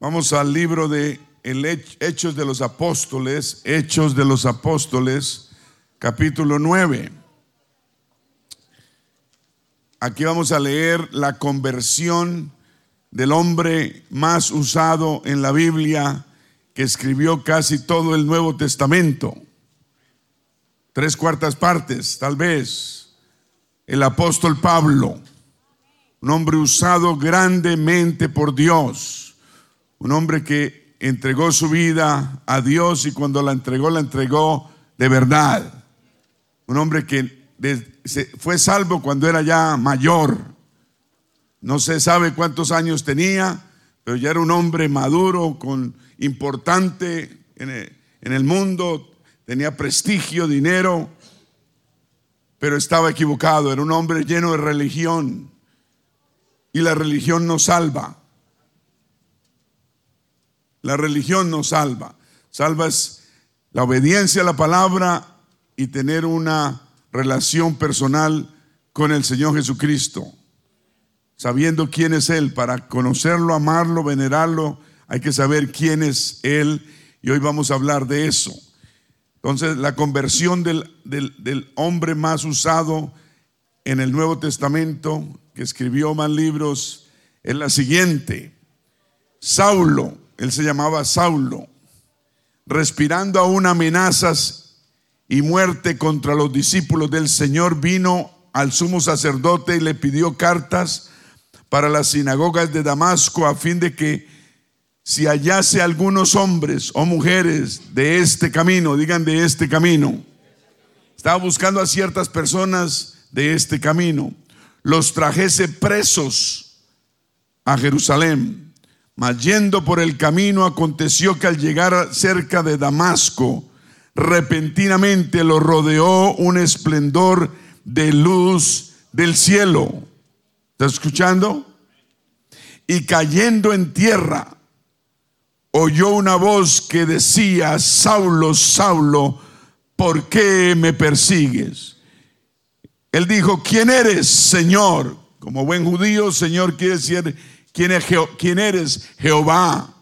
Vamos al libro de el Hechos de los Apóstoles, Hechos de los Apóstoles, capítulo 9. Aquí vamos a leer la conversión del hombre más usado en la Biblia, que escribió casi todo el Nuevo Testamento. Tres cuartas partes, tal vez. El apóstol Pablo, un hombre usado grandemente por Dios, un hombre que entregó su vida a Dios y cuando la entregó, la entregó de verdad. Un hombre que fue salvo cuando era ya mayor. No se sabe cuántos años tenía, pero ya era un hombre maduro, con importante en el mundo, tenía prestigio, dinero, pero estaba equivocado, era un hombre lleno de religión y la religión no salva. La religión no salva. Salva es la obediencia a la palabra y tener una relación personal con el Señor Jesucristo. Sabiendo quién es Él, para conocerlo, amarlo, venerarlo, hay que saber quién es Él y hoy vamos a hablar de eso. Entonces, la conversión del, del hombre más usado en el Nuevo Testamento, que escribió más libros, es la siguiente. Saulo, él se llamaba Saulo, respirando aún amenazas y muerte contra los discípulos del Señor, vino al sumo sacerdote y le pidió cartas para las sinagogas de Damasco a fin de que si hallase algunos hombres o mujeres de este camino, digan de este camino, estaba buscando a ciertas personas de este camino, los trajese presos a Jerusalén yendo por el camino aconteció que al llegar cerca de Damasco, repentinamente lo rodeó un esplendor de luz del cielo. ¿Está escuchando? Y cayendo en tierra, oyó una voz que decía, Saulo, Saulo, ¿por qué me persigues? Él dijo, ¿quién eres, Señor? Como buen judío, Señor quiere decir ¿quién, eres Jehová?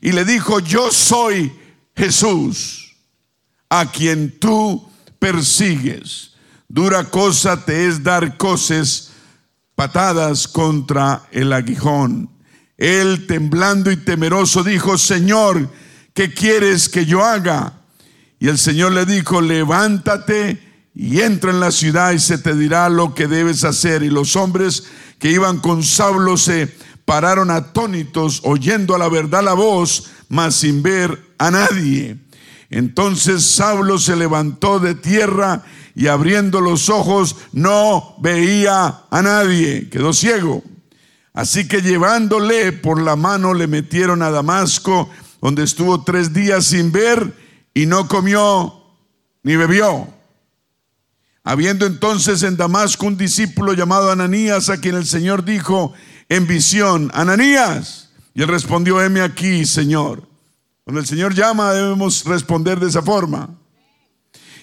Y le dijo, yo soy Jesús, a quien tú persigues. Dura cosa te es dar cosas patadas contra el aguijón. Él, temblando y temeroso, dijo, Señor, ¿qué quieres que yo haga? Y el Señor le dijo, levántate y entra en la ciudad y se te dirá lo que debes hacer. Y los hombres que iban con Saulo se pararon atónitos oyendo a la verdad la voz, mas sin ver a nadie. Entonces Saulo se levantó de tierra y abriendo los ojos no veía a nadie, quedó ciego. Así que llevándole por la mano le metieron a Damasco, donde estuvo tres días sin ver y no comió ni bebió. Habiendo entonces en Damasco un discípulo llamado Ananías, a quien el Señor dijo en visión, Ananías. Y él respondió, heme aquí, Señor. Cuando el Señor llama debemos responder de esa forma.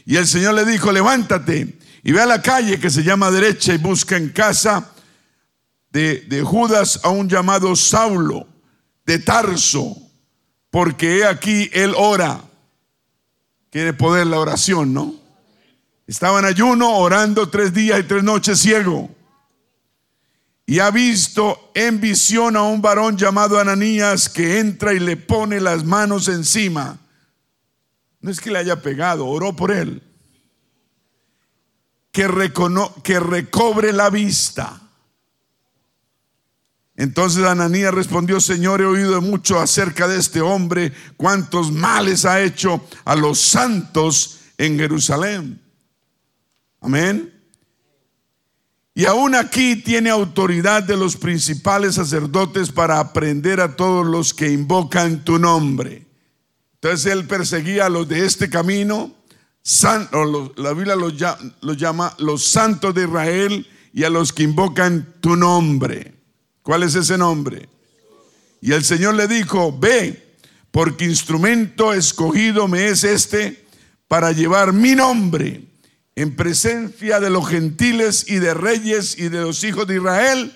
Y el Señor le dijo, levántate y ve a la calle que se llama derecha y busca en casa de, de Judas a un llamado Saulo de Tarso, porque he aquí él ora. Quiere poder la oración, ¿no? Estaba en ayuno, orando tres días y tres noches ciego. Y ha visto en visión a un varón llamado Ananías que entra y le pone las manos encima. No es que le haya pegado, oró por él. Que, que recobre la vista. Entonces Ananías respondió, Señor, he oído mucho acerca de este hombre, cuántos males ha hecho a los santos en Jerusalén. Amén. Y aún aquí tiene autoridad de los principales sacerdotes para aprender a todos los que invocan tu nombre. Entonces él perseguía a los de este camino, la Biblia los los llama los santos de Israel y a los que invocan tu nombre. ¿Cuál es ese nombre? Y el Señor le dijo, ve, porque instrumento escogido me es este para llevar mi nombre en presencia de los gentiles y de reyes y de los hijos de Israel,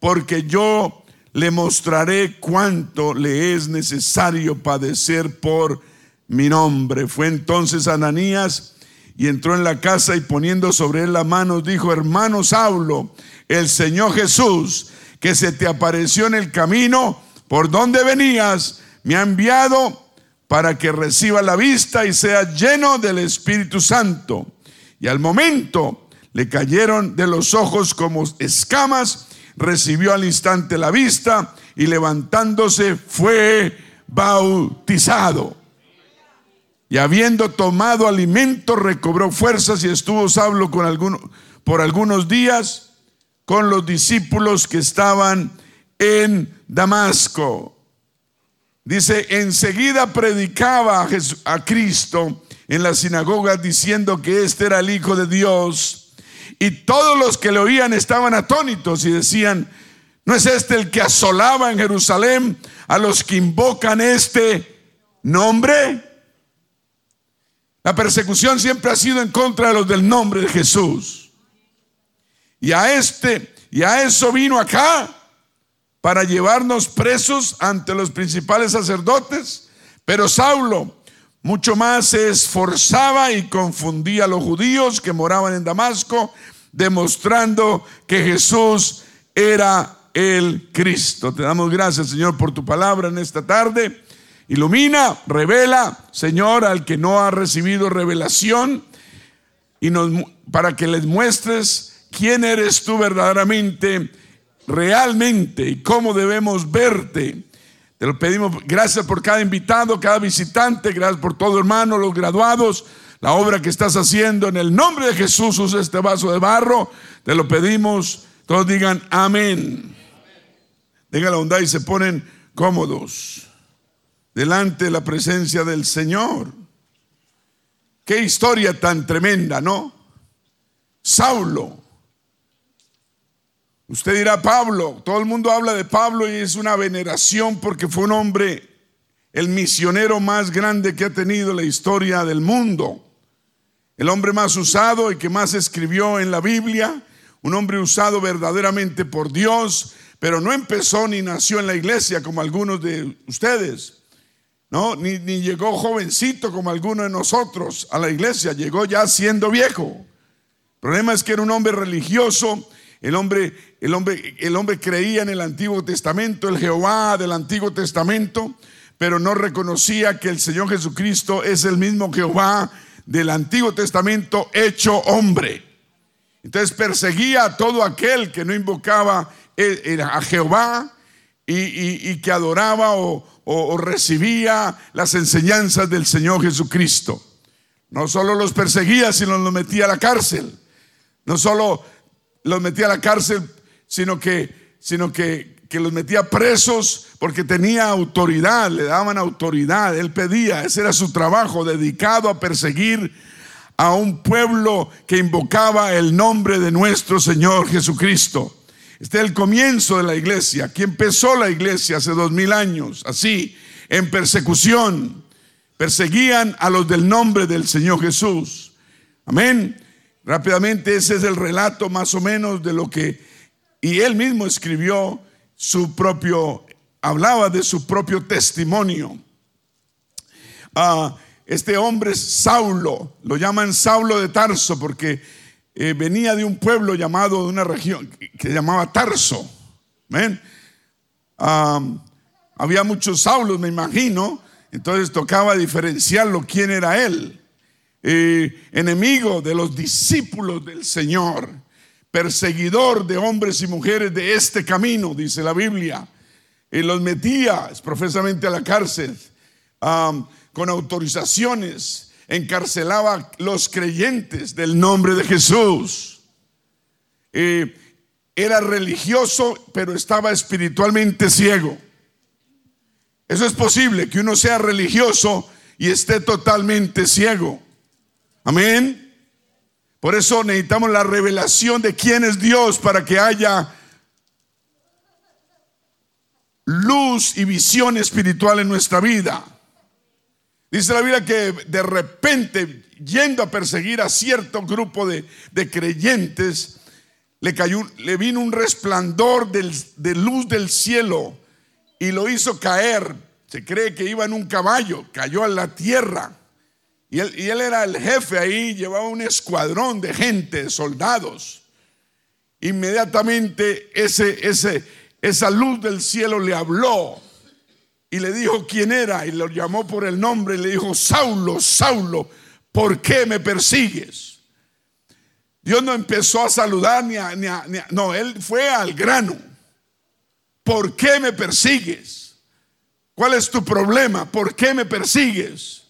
porque yo le mostraré cuánto le es necesario padecer por mi nombre. Fue entonces Ananías y entró en la casa y poniendo sobre él la mano dijo, hermano Saulo, el Señor Jesús, que se te apareció en el camino por donde venías, me ha enviado para que reciba la vista y sea lleno del Espíritu Santo. Y al momento le cayeron de los ojos como escamas recibió al instante la vista y levantándose fue bautizado. Y habiendo tomado alimento, recobró fuerzas y estuvo Saulo con por algunos días con los discípulos que estaban en Damasco. Dice, enseguida predicaba a, a Cristo en la sinagoga diciendo que este era el Hijo de Dios y todos los que le oían estaban atónitos y decían, ¿no es este el que asolaba en Jerusalén a los que invocan este nombre? La persecución siempre ha sido en contra de los del nombre de Jesús. Y a este, y a eso vino acá para llevarnos presos ante los principales sacerdotes. Pero Saulo mucho más se esforzaba y confundía a los judíos que moraban en Damasco, demostrando que Jesús era el Cristo. Te damos gracias, Señor, por tu palabra en esta tarde. Ilumina, revela, Señor, al que no ha recibido revelación y nos, para que les muestres quién eres tú verdaderamente, realmente y cómo debemos verte te lo pedimos, gracias por cada invitado, cada visitante, gracias por todo hermano, los graduados, la obra que estás haciendo. En el nombre de Jesús usa este vaso de barro. Te lo pedimos. Todos digan amén. Tengan la bondad y se ponen cómodos delante de la presencia del Señor. Qué historia tan tremenda, ¿no? Saulo, Usted dirá Pablo, todo el mundo habla de Pablo y es una veneración porque fue un hombre, el misionero más grande que ha tenido la historia del mundo, el hombre más usado y que más escribió en la Biblia, un hombre usado verdaderamente por Dios, pero no empezó ni nació en la iglesia como algunos de ustedes. No, ni, ni llegó jovencito como algunos de nosotros a la iglesia, llegó ya siendo viejo. El problema es que era un hombre religioso el hombre, el hombre, el hombre creía en el Antiguo Testamento, el Jehová del Antiguo Testamento, pero no reconocía que el Señor Jesucristo es el mismo Jehová del Antiguo Testamento hecho hombre. Entonces perseguía a todo aquel que no invocaba eh, eh, a Jehová y, que adoraba o, o, recibía las enseñanzas del Señor Jesucristo. No solo los perseguía, sino los metía a la cárcel. No solo los metía a la cárcel, sino que, sino que, que los metía presos porque tenía autoridad, le daban autoridad, él pedía, ese era su trabajo, dedicado a perseguir a un pueblo que invocaba el nombre de nuestro Señor Jesucristo. Este es el comienzo de la iglesia. Aquí empezó la iglesia hace dos mil años, así, en persecución. Perseguían a los del nombre del Señor Jesús. Amén. Rápidamente ese es el relato más o menos de lo que, y él mismo escribió su propio, hablaba de su propio testimonio. Ah, este hombre es Saulo, lo llaman Saulo de Tarso porque eh, venía de un pueblo llamado, de una región que, se llamaba Tarso. Ah, había muchos Saulos, me imagino, entonces tocaba diferenciarlo quién era él. Eh, enemigo de los discípulos del Señor, perseguidor de hombres y mujeres de este camino, dice la Biblia. Y los metía profesamente a la cárcel con autorizaciones, encarcelaba los creyentes del nombre de Jesús. Eh, era religioso, pero estaba espiritualmente ciego. Eso es posible, que uno sea religioso y esté totalmente ciego. Amén. Por eso necesitamos la revelación de quién es Dios para que haya luz y visión espiritual en nuestra vida. Dice la Biblia que de repente, yendo a perseguir a cierto grupo de, de creyentes, le, cayó, le vino un resplandor de luz del cielo y lo hizo caer. Se cree que iba en un caballo, cayó a la tierra. Y él, era el jefe ahí, llevaba un escuadrón de gente, soldados. Inmediatamente ese, ese, esa luz del cielo le habló y le dijo quién era y lo llamó por el nombre y le dijo, Saulo, Saulo, ¿por qué me persigues? Dios no empezó a saludar ni a, ni a, no, él fue al grano. ¿Por qué me persigues? ¿Cuál es tu problema? ¿Por qué me persigues?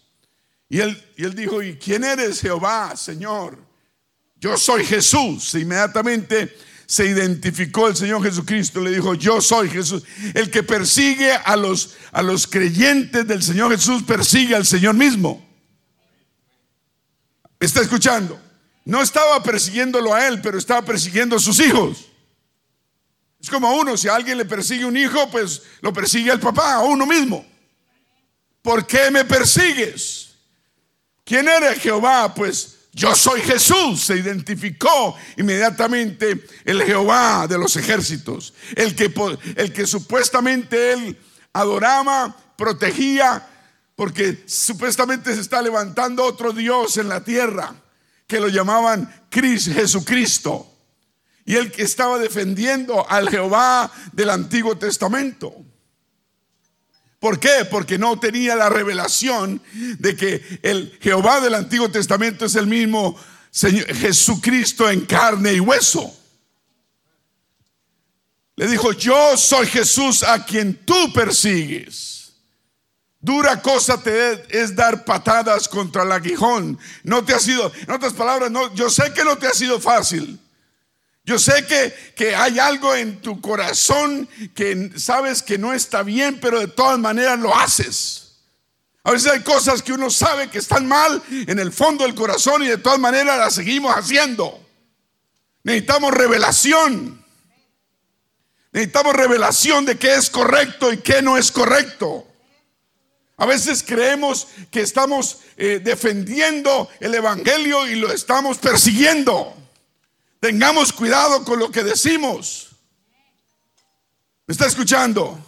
Y él, y él dijo, ¿y quién eres Jehová, Señor? Yo soy Jesús. Inmediatamente se identificó el Señor Jesucristo, le dijo, yo soy Jesús. El que persigue a los, a los creyentes del Señor Jesús persigue al Señor mismo. ¿Está escuchando? No estaba persiguiéndolo a él, pero estaba persiguiendo a sus hijos. Es como uno, si a alguien le persigue un hijo, pues lo persigue al papá, a uno mismo. ¿Por qué me persigues? ¿Quién eres Jehová? Pues yo soy Jesús, se identificó inmediatamente el Jehová de los ejércitos, el que, el que supuestamente él adoraba, protegía, porque supuestamente se está levantando otro Dios en la tierra, que lo llamaban Cristo, Jesucristo, y el que estaba defendiendo al Jehová del Antiguo Testamento. ¿Por qué? Porque no tenía la revelación de que el Jehová del Antiguo Testamento es el mismo Señor, Jesucristo en carne y hueso. Le dijo, yo soy Jesús a quien tú persigues. Dura cosa te es dar patadas contra el aguijón. No te ha sido, en otras palabras, no, yo sé que no te ha sido fácil. Yo sé que, que, hay algo en tu corazón que sabes que no está bien, pero de todas maneras lo haces. A veces hay cosas que uno sabe que están mal en el fondo del corazón y de todas maneras las seguimos haciendo. Necesitamos revelación. Necesitamos revelación de qué es correcto y qué no es correcto. A veces creemos que estamos eh, defendiendo el Evangelio y lo estamos persiguiendo. Tengamos cuidado con lo que decimos. ¿Me está escuchando?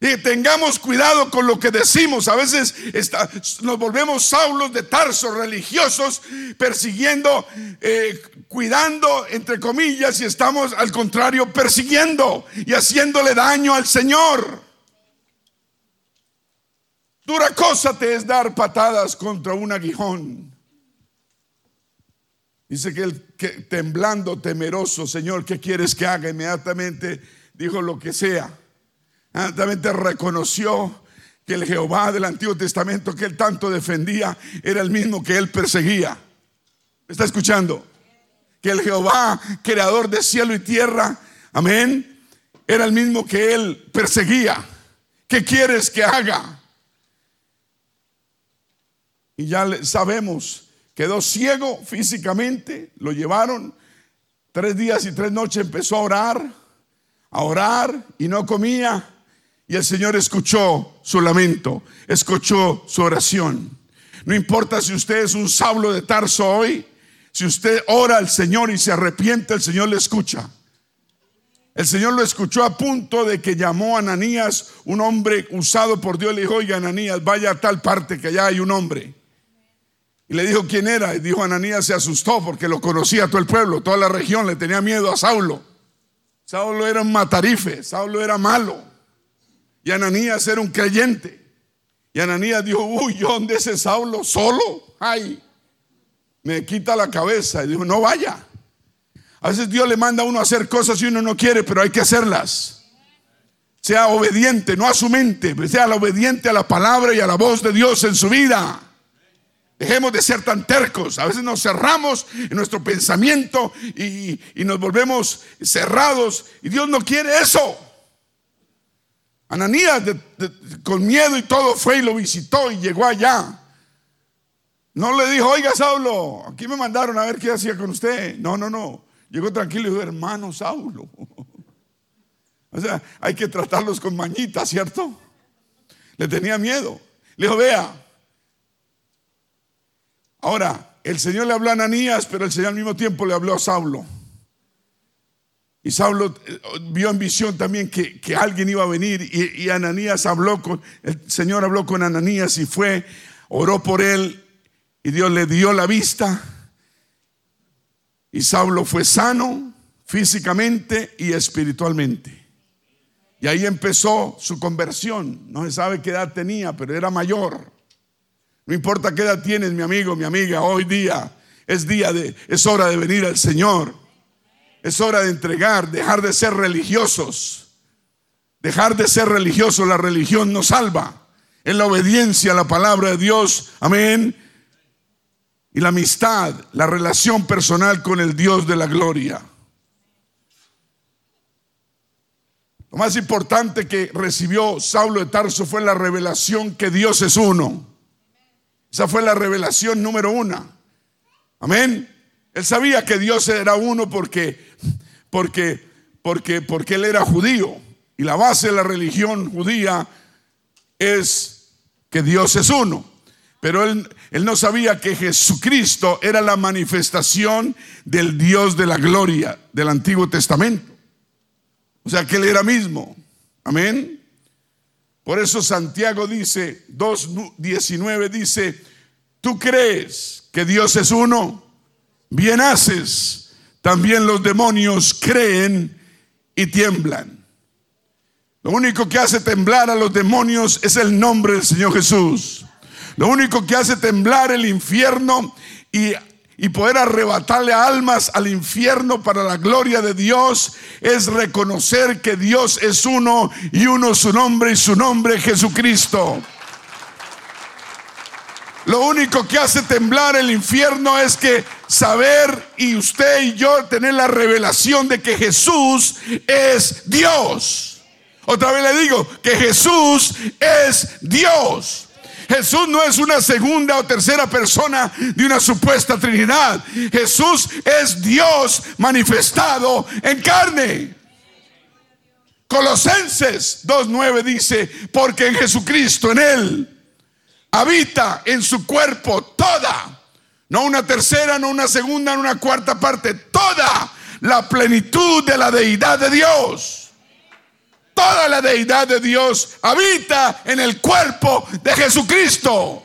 Y tengamos cuidado con lo que decimos. A veces nos volvemos saulos de Tarso, religiosos, persiguiendo, eh, cuidando, entre comillas, y estamos al contrario persiguiendo y haciéndole daño al Señor. Dura cosa te es dar patadas contra un aguijón. Dice que él temblando, temeroso, Señor, ¿qué quieres que haga? Inmediatamente dijo lo que sea. Inmediatamente reconoció que el Jehová del Antiguo Testamento que él tanto defendía era el mismo que él perseguía. ¿Me está escuchando? Que el Jehová, creador de cielo y tierra, amén, era el mismo que él perseguía. ¿Qué quieres que haga? Y ya sabemos Quedó ciego físicamente, lo llevaron. Tres días y tres noches empezó a orar, a orar y no comía. Y el Señor escuchó su lamento, escuchó su oración. No importa si usted es un sablo de Tarso hoy, si usted ora al Señor y se arrepiente, el Señor le escucha. El Señor lo escuchó a punto de que llamó a Ananías, un hombre usado por Dios, le dijo, oiga Ananías, vaya a tal parte que allá hay un hombre. Y le dijo quién era. Y dijo Ananías se asustó porque lo conocía todo el pueblo, toda la región, le tenía miedo a Saulo. Saulo era un matarife, Saulo era malo. Y Ananías era un creyente. Y Ananías dijo, uy, ¿yo dónde ese Saulo? ¿Solo? Ay, me quita la cabeza. Y dijo, no vaya. A veces Dios le manda a uno a hacer cosas y uno no quiere, pero hay que hacerlas. Sea obediente, no a su mente, sea obediente a la palabra y a la voz de Dios en su vida. Dejemos de ser tan tercos. A veces nos cerramos en nuestro pensamiento y, nos volvemos cerrados. Y Dios no quiere eso. Ananías con miedo y todo fue y lo visitó y llegó allá. No le dijo, oiga Saulo, aquí me mandaron a ver qué hacía con usted. No, no, no. Llegó tranquilo y dijo, hermano Saulo. O sea, hay que tratarlos con mañita, ¿cierto? Le tenía miedo. Le dijo, vea, Ahora, el Señor le habló a Ananías, pero el Señor al mismo tiempo le habló a Saulo. Y Saulo eh, vio en visión también que, que alguien iba a venir y, y, Ananías habló con, el Señor habló con Ananías y fue, oró por él y Dios le dio la vista. Y Saulo fue sano físicamente y espiritualmente. Y ahí empezó su conversión. No se sabe qué edad tenía, pero era mayor. No importa qué edad tienes, mi amigo, mi amiga, hoy día es día de, es hora de venir al Señor. Es hora de entregar, dejar de ser religiosos. Dejar de ser religiosos, la religión nos salva. En la obediencia a la palabra de Dios, amén. Y la amistad, la relación personal con el Dios de la gloria. Lo más importante que recibió Saulo de Tarso fue la revelación que Dios es uno. Esa fue la revelación número uno. Amén. Él sabía que Dios era uno porque, porque, porque, porque él era judío. Y la base de la religión judía es que Dios es uno. Pero él, él no sabía que Jesucristo era la manifestación del Dios de la gloria del Antiguo Testamento. O sea que él era mismo. Amén. Por eso Santiago dice, 2.19 dice, tú crees que Dios es uno, bien haces. También los demonios creen y tiemblan. Lo único que hace temblar a los demonios es el nombre del Señor Jesús. Lo único que hace temblar el infierno y y poder arrebatarle almas al infierno para la gloria de Dios es reconocer que Dios es uno y uno su nombre y su nombre Jesucristo. Lo único que hace temblar el infierno es que saber y usted y yo tener la revelación de que Jesús es Dios. Otra vez le digo que Jesús es Dios. Jesús no es una segunda o tercera persona de una supuesta Trinidad. Jesús es Dios manifestado en carne. Colosenses 2.9 dice, porque en Jesucristo, en Él, habita en su cuerpo toda, no una tercera, no una segunda, no una cuarta parte, toda la plenitud de la deidad de Dios. Toda la deidad de Dios habita en el cuerpo de Jesucristo.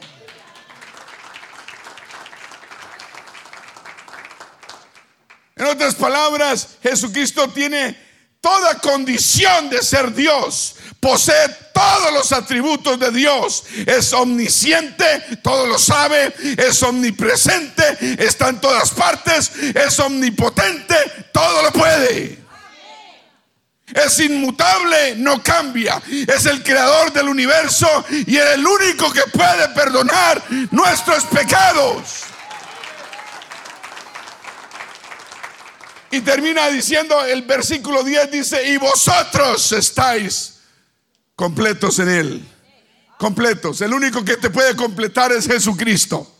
En otras palabras, Jesucristo tiene toda condición de ser Dios. Posee todos los atributos de Dios. Es omnisciente, todo lo sabe. Es omnipresente, está en todas partes. Es omnipotente, todo lo puede. Es inmutable, no cambia. Es el creador del universo y es el único que puede perdonar nuestros pecados. Y termina diciendo el versículo 10 dice, y vosotros estáis completos en él. Completos. El único que te puede completar es Jesucristo.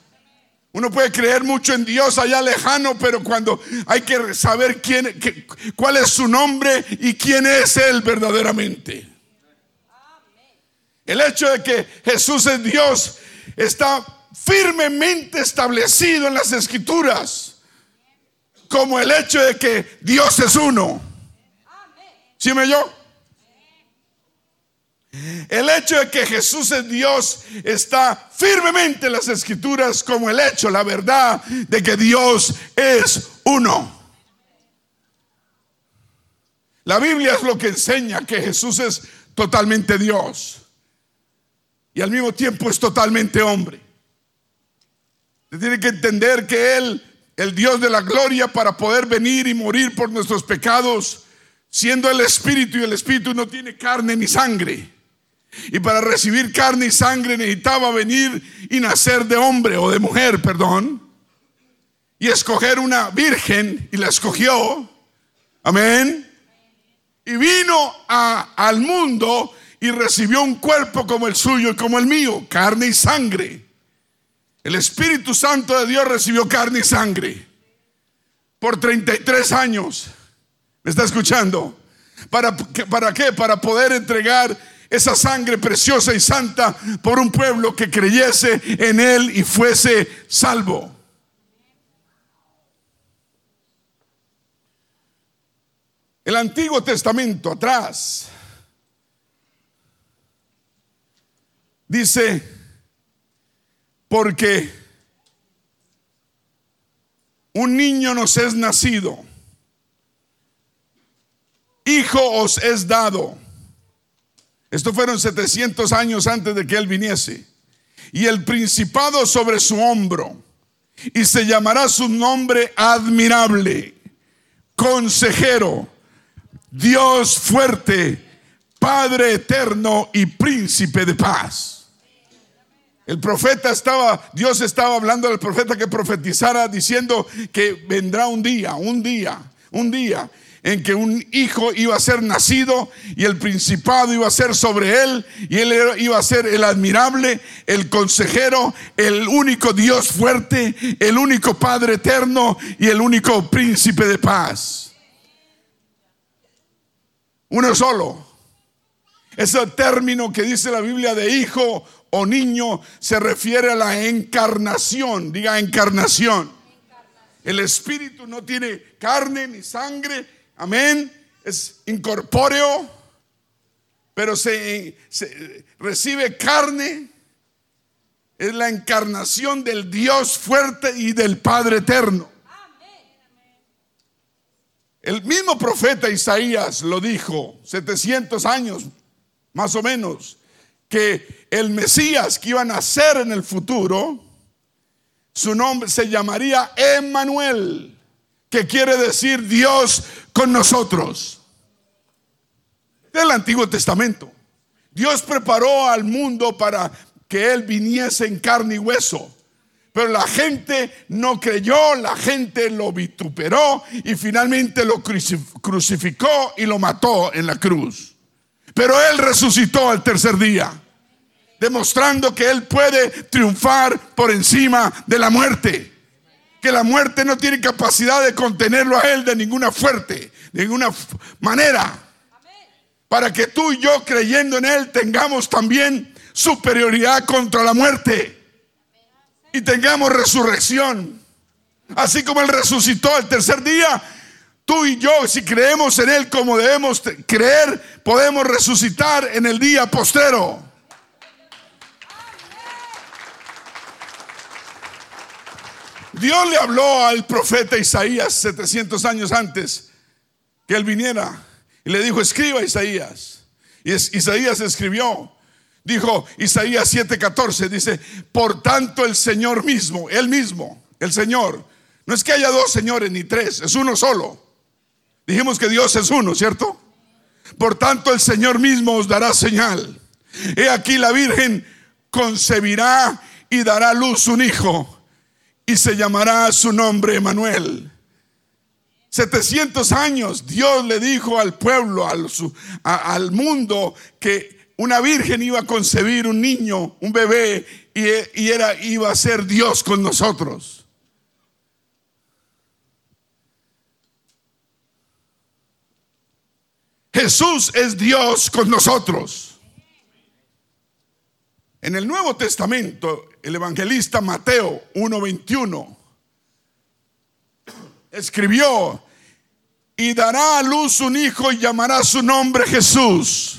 Uno puede creer mucho en Dios allá lejano, pero cuando hay que saber quién, cuál es su nombre y quién es Él verdaderamente. El hecho de que Jesús es Dios está firmemente establecido en las escrituras, como el hecho de que Dios es uno. ¿Sí me yo? El hecho de que Jesús es Dios está firmemente en las escrituras como el hecho, la verdad de que Dios es uno. La Biblia es lo que enseña que Jesús es totalmente Dios y al mismo tiempo es totalmente hombre. Usted tiene que entender que Él, el Dios de la gloria, para poder venir y morir por nuestros pecados, siendo el Espíritu y el Espíritu no tiene carne ni sangre. Y para recibir carne y sangre necesitaba venir y nacer de hombre o de mujer, perdón. Y escoger una virgen y la escogió. Amén. Y vino al mundo y recibió un cuerpo como el suyo y como el mío, carne y sangre. El Espíritu Santo de Dios recibió carne y sangre por 33 años. ¿Me está escuchando? ¿Para, ¿Para qué? Para poder entregar esa sangre preciosa y santa por un pueblo que creyese en Él y fuese salvo. El Antiguo Testamento atrás dice, porque un niño nos es nacido, hijo os es dado. Esto fueron 700 años antes de que él viniese. Y el principado sobre su hombro. Y se llamará su nombre admirable, consejero, Dios fuerte, Padre eterno y príncipe de paz. El profeta estaba, Dios estaba hablando al profeta que profetizara diciendo que vendrá un día, un día, un día en que un hijo iba a ser nacido y el principado iba a ser sobre él y él iba a ser el admirable, el consejero, el único Dios fuerte, el único Padre eterno y el único príncipe de paz. Uno solo. Ese término que dice la Biblia de hijo o niño se refiere a la encarnación, diga encarnación. El espíritu no tiene carne ni sangre, amén, es incorpóreo, pero se, recibe carne, es la encarnación del Dios fuerte y del Padre eterno. El mismo profeta Isaías lo dijo 700 años más o menos que el Mesías que iba a nacer en el futuro, su nombre se llamaría Emmanuel, que quiere decir Dios con nosotros. Del Antiguo Testamento. Dios preparó al mundo para que Él viniese en carne y hueso. Pero la gente no creyó, la gente lo vituperó y finalmente lo crucificó y lo mató en la cruz. Pero Él resucitó al tercer día, demostrando que Él puede triunfar por encima de la muerte. Que la muerte no tiene capacidad de contenerlo a Él de ninguna fuerte, de ninguna manera. Para que tú y yo creyendo en Él tengamos también superioridad contra la muerte. Y tengamos resurrección. Así como Él resucitó al tercer día, Tú y yo, si creemos en Él como debemos creer, podemos resucitar en el día postero. Dios le habló al profeta Isaías 700 años antes que él viniera y le dijo, escriba Isaías. Y Isaías escribió, dijo Isaías 7:14, dice, por tanto el Señor mismo, él mismo, el Señor, no es que haya dos señores ni tres, es uno solo. Dijimos que Dios es uno, ¿cierto? Por tanto, el Señor mismo os dará señal. He aquí la Virgen concebirá y dará luz un hijo y se llamará su nombre Emanuel. 700 años Dios le dijo al pueblo, al, mundo, que una virgen iba a concebir un niño, un bebé, y, y era, iba a ser Dios con nosotros. Jesús es Dios con nosotros. En el Nuevo Testamento, el evangelista Mateo 1:21 escribió, y dará a luz un hijo y llamará su nombre Jesús,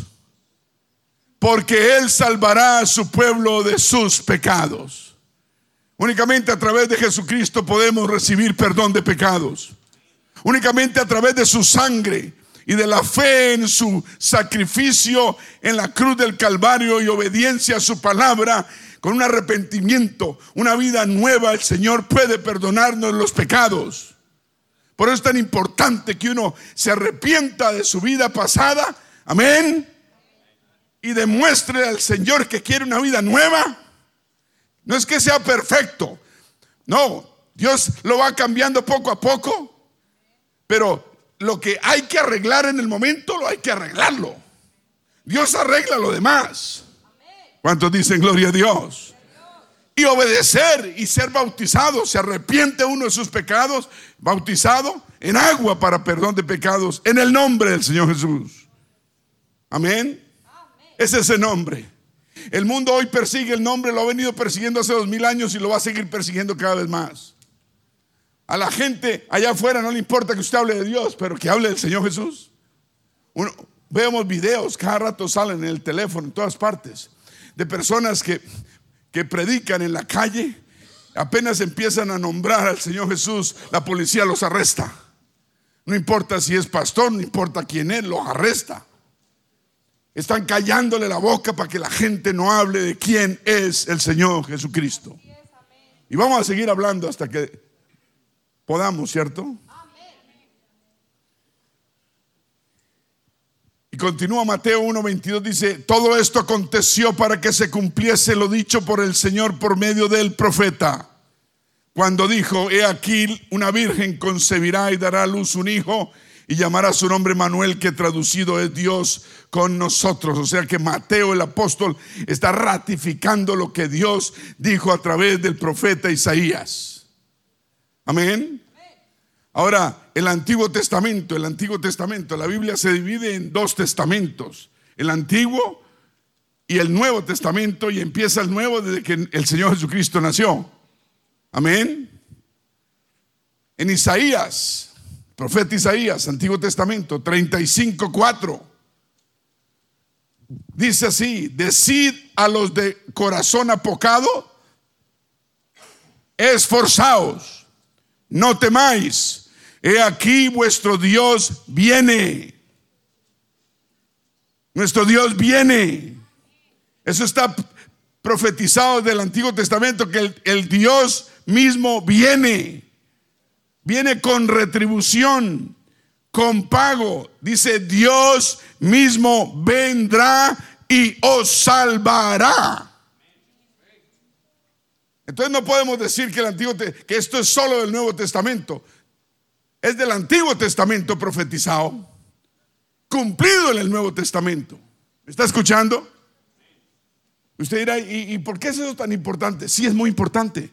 porque él salvará a su pueblo de sus pecados. Únicamente a través de Jesucristo podemos recibir perdón de pecados. Únicamente a través de su sangre y de la fe en su sacrificio en la cruz del Calvario y obediencia a su palabra, con un arrepentimiento, una vida nueva, el Señor puede perdonarnos los pecados. Por eso es tan importante que uno se arrepienta de su vida pasada, amén, y demuestre al Señor que quiere una vida nueva. No es que sea perfecto, no, Dios lo va cambiando poco a poco, pero lo que hay que arreglar en el momento, lo hay que arreglarlo. Dios arregla lo demás. ¿Cuántos dicen gloria a Dios? Y obedecer y ser bautizado. Se arrepiente uno de sus pecados, bautizado en agua para perdón de pecados, en el nombre del Señor Jesús. Amén. Es ese nombre. El mundo hoy persigue el nombre, lo ha venido persiguiendo hace dos mil años y lo va a seguir persiguiendo cada vez más. A la gente allá afuera no le importa que usted hable de Dios, pero que hable del Señor Jesús. vemos videos, cada rato salen en el teléfono, en todas partes, de personas que, que predican en la calle, apenas empiezan a nombrar al Señor Jesús, la policía los arresta. No importa si es pastor, no importa quién es, los arresta. Están callándole la boca para que la gente no hable de quién es el Señor Jesucristo. Y vamos a seguir hablando hasta que podamos, ¿cierto? Continúa Mateo 1:22, dice, todo esto aconteció para que se cumpliese lo dicho por el Señor por medio del profeta. Cuando dijo, he aquí una virgen concebirá y dará a luz un hijo y llamará su nombre Manuel, que traducido es Dios con nosotros. O sea que Mateo el apóstol está ratificando lo que Dios dijo a través del profeta Isaías. Amén. Ahora, el Antiguo Testamento, el Antiguo Testamento, la Biblia se divide en dos testamentos, el Antiguo y el Nuevo Testamento, y empieza el Nuevo desde que el Señor Jesucristo nació. Amén. En Isaías Profeta Isaías, Antiguo Testamento, 35, 4. Dice así, decid a los de corazón apocado, esforzaos, no temáis, he aquí vuestro Dios viene. Nuestro Dios viene. Eso está profetizado del Antiguo Testamento, que el, el Dios mismo viene viene con retribución, con pago. Dice, Dios mismo vendrá y os salvará. Entonces no podemos decir que el Antiguo que esto es solo del Nuevo Testamento. Es del Antiguo Testamento profetizado, cumplido en el Nuevo Testamento. ¿Me está escuchando? Usted dirá, ¿y, ¿y por qué es eso tan importante? Sí, es muy importante.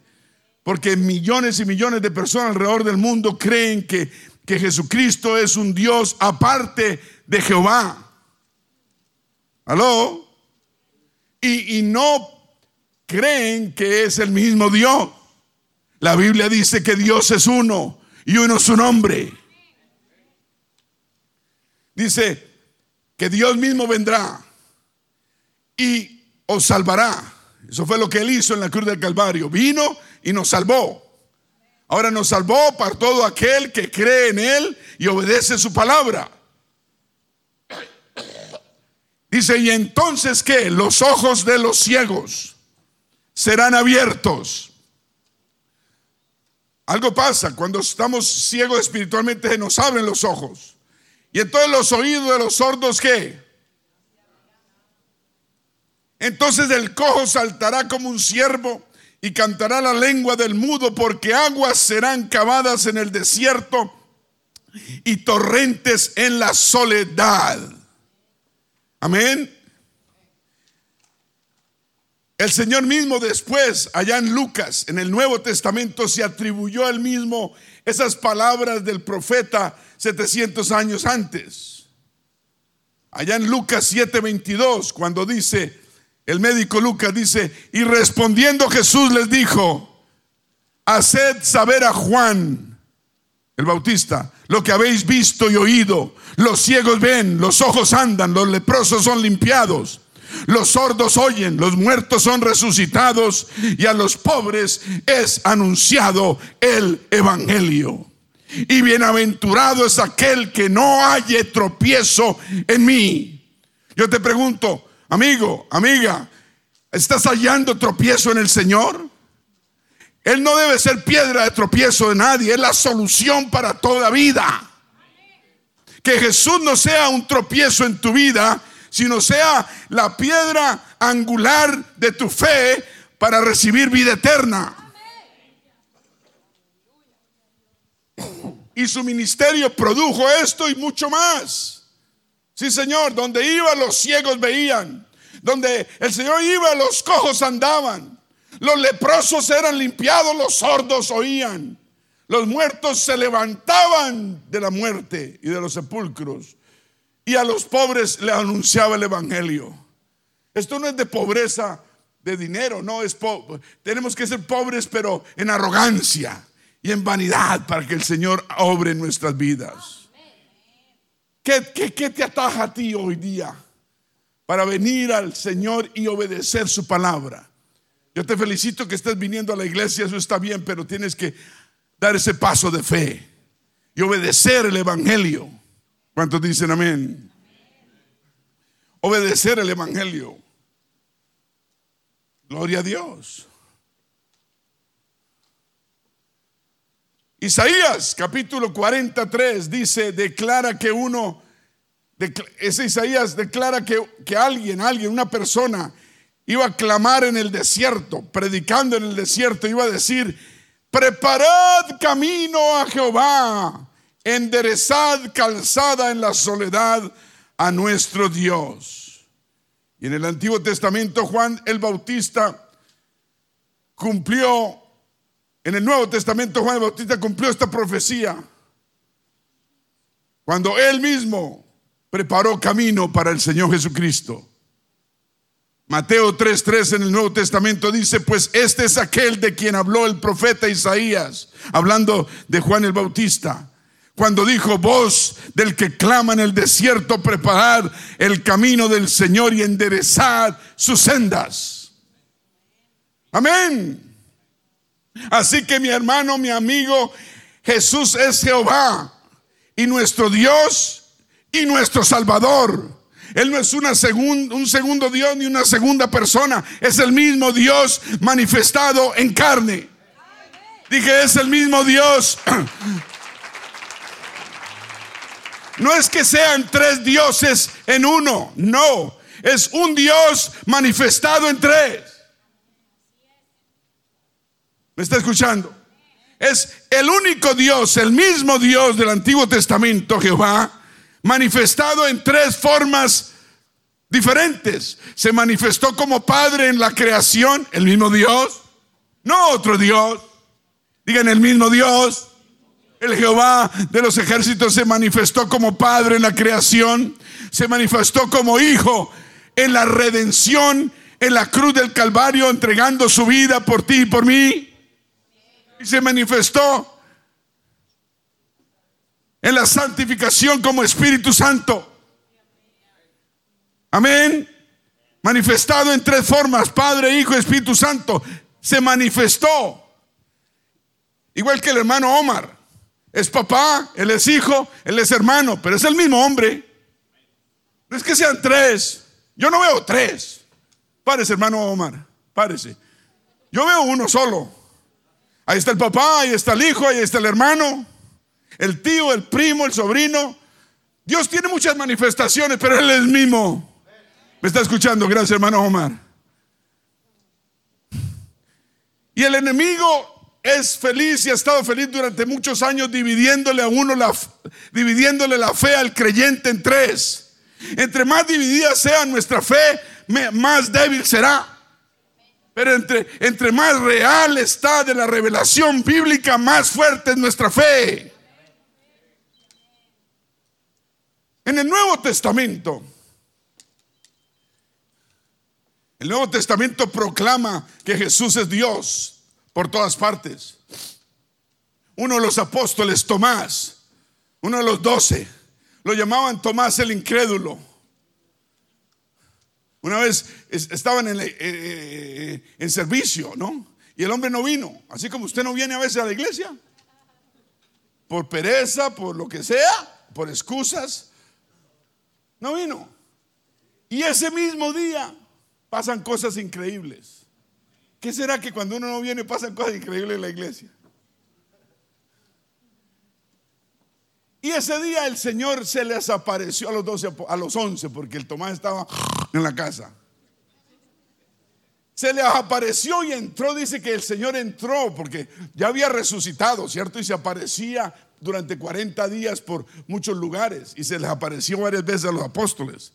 Porque millones y millones de personas alrededor del mundo creen que, que Jesucristo es un Dios aparte de Jehová. ¿Aló? Y, y no creen que es el mismo Dios. La Biblia dice que Dios es uno y uno es su nombre. Dice que Dios mismo vendrá y os salvará. Eso fue lo que él hizo en la cruz del Calvario. Vino y nos salvó. Ahora nos salvó para todo aquel que cree en Él y obedece su palabra. Dice, y entonces que los ojos de los ciegos serán abiertos. Algo pasa, cuando estamos ciegos espiritualmente se nos abren los ojos. Y entonces los oídos de los sordos, ¿qué? Entonces el cojo saltará como un ciervo y cantará la lengua del mudo, porque aguas serán cavadas en el desierto y torrentes en la soledad. Amén. El Señor mismo después, allá en Lucas, en el Nuevo Testamento, se atribuyó al mismo esas palabras del profeta 700 años antes. Allá en Lucas 7:22, cuando dice, el médico Lucas dice, y respondiendo Jesús les dijo, haced saber a Juan, el Bautista, lo que habéis visto y oído. Los ciegos ven, los ojos andan, los leprosos son limpiados, los sordos oyen, los muertos son resucitados y a los pobres es anunciado el Evangelio. Y bienaventurado es aquel que no halle tropiezo en mí. Yo te pregunto, Amigo, amiga, ¿estás hallando tropiezo en el Señor? Él no debe ser piedra de tropiezo de nadie, es la solución para toda vida. Que Jesús no sea un tropiezo en tu vida, sino sea la piedra angular de tu fe para recibir vida eterna. Y su ministerio produjo esto y mucho más. Sí, Señor, donde iba los ciegos veían, donde el Señor iba los cojos andaban, los leprosos eran limpiados, los sordos oían, los muertos se levantaban de la muerte y de los sepulcros, y a los pobres le anunciaba el Evangelio. Esto no es de pobreza de dinero, no es tenemos que ser pobres pero en arrogancia y en vanidad para que el Señor obre en nuestras vidas. ¿Qué, qué, qué te ataja a ti hoy día para venir al Señor y obedecer su palabra? Yo te felicito que estés viniendo a la iglesia, eso está bien, pero tienes que dar ese paso de fe y obedecer el Evangelio. ¿Cuántos dicen amén? Obedecer el Evangelio. Gloria a Dios. Isaías capítulo 43 dice, declara que uno, ese Isaías declara que, que alguien, alguien, una persona, iba a clamar en el desierto, predicando en el desierto, iba a decir, preparad camino a Jehová, enderezad calzada en la soledad a nuestro Dios. Y en el Antiguo Testamento Juan el Bautista cumplió en el Nuevo Testamento Juan el Bautista cumplió esta profecía cuando él mismo preparó camino para el Señor Jesucristo. Mateo 3:3 en el Nuevo Testamento dice, pues este es aquel de quien habló el profeta Isaías, hablando de Juan el Bautista, cuando dijo, voz del que clama en el desierto, preparad el camino del Señor y enderezad sus sendas. Amén. Así que mi hermano, mi amigo, Jesús es Jehová y nuestro Dios y nuestro Salvador. Él no es una un segundo Dios ni una segunda persona, es el mismo Dios manifestado en carne. Dije, es el mismo Dios. No es que sean tres dioses en uno, no, es un Dios manifestado en tres. ¿Me está escuchando? Es el único Dios, el mismo Dios del Antiguo Testamento, Jehová, manifestado en tres formas diferentes. Se manifestó como Padre en la creación, el mismo Dios, no otro Dios. Digan el mismo Dios. El Jehová de los ejércitos se manifestó como Padre en la creación, se manifestó como Hijo en la redención, en la cruz del Calvario, entregando su vida por ti y por mí y se manifestó en la santificación como Espíritu Santo. Amén. Manifestado en tres formas, Padre, Hijo Espíritu Santo. Se manifestó. Igual que el hermano Omar. Es papá, él es hijo, él es hermano, pero es el mismo hombre. No es que sean tres. Yo no veo tres. Párese, hermano Omar. Párese. Yo veo uno solo. Ahí está el papá, ahí está el hijo, ahí está el hermano, el tío, el primo, el sobrino. Dios tiene muchas manifestaciones, pero Él es el mismo. ¿Me está escuchando? Gracias, hermano Omar. Y el enemigo es feliz y ha estado feliz durante muchos años dividiéndole a uno la, dividiéndole la fe al creyente en tres. Entre más dividida sea nuestra fe, más débil será. Pero entre, entre más real está de la revelación bíblica, más fuerte es nuestra fe. En el Nuevo Testamento, el Nuevo Testamento proclama que Jesús es Dios por todas partes. Uno de los apóstoles, Tomás, uno de los doce, lo llamaban Tomás el incrédulo. Una vez estaban en, eh, eh, en, servicio, ¿no? Y el hombre no vino, así como usted no viene a veces a la iglesia, por pereza, por lo que sea, por excusas, no vino. Y ese mismo día pasan cosas increíbles. ¿Qué será que cuando uno no viene pasan cosas increíbles en la iglesia? Y ese día el Señor se les apareció a los 12, a los 11, porque el Tomás estaba en la casa. Se les apareció y entró, dice que el Señor entró, porque ya había resucitado, ¿cierto? Y se aparecía durante 40 días por muchos lugares y se les apareció varias veces a los apóstoles.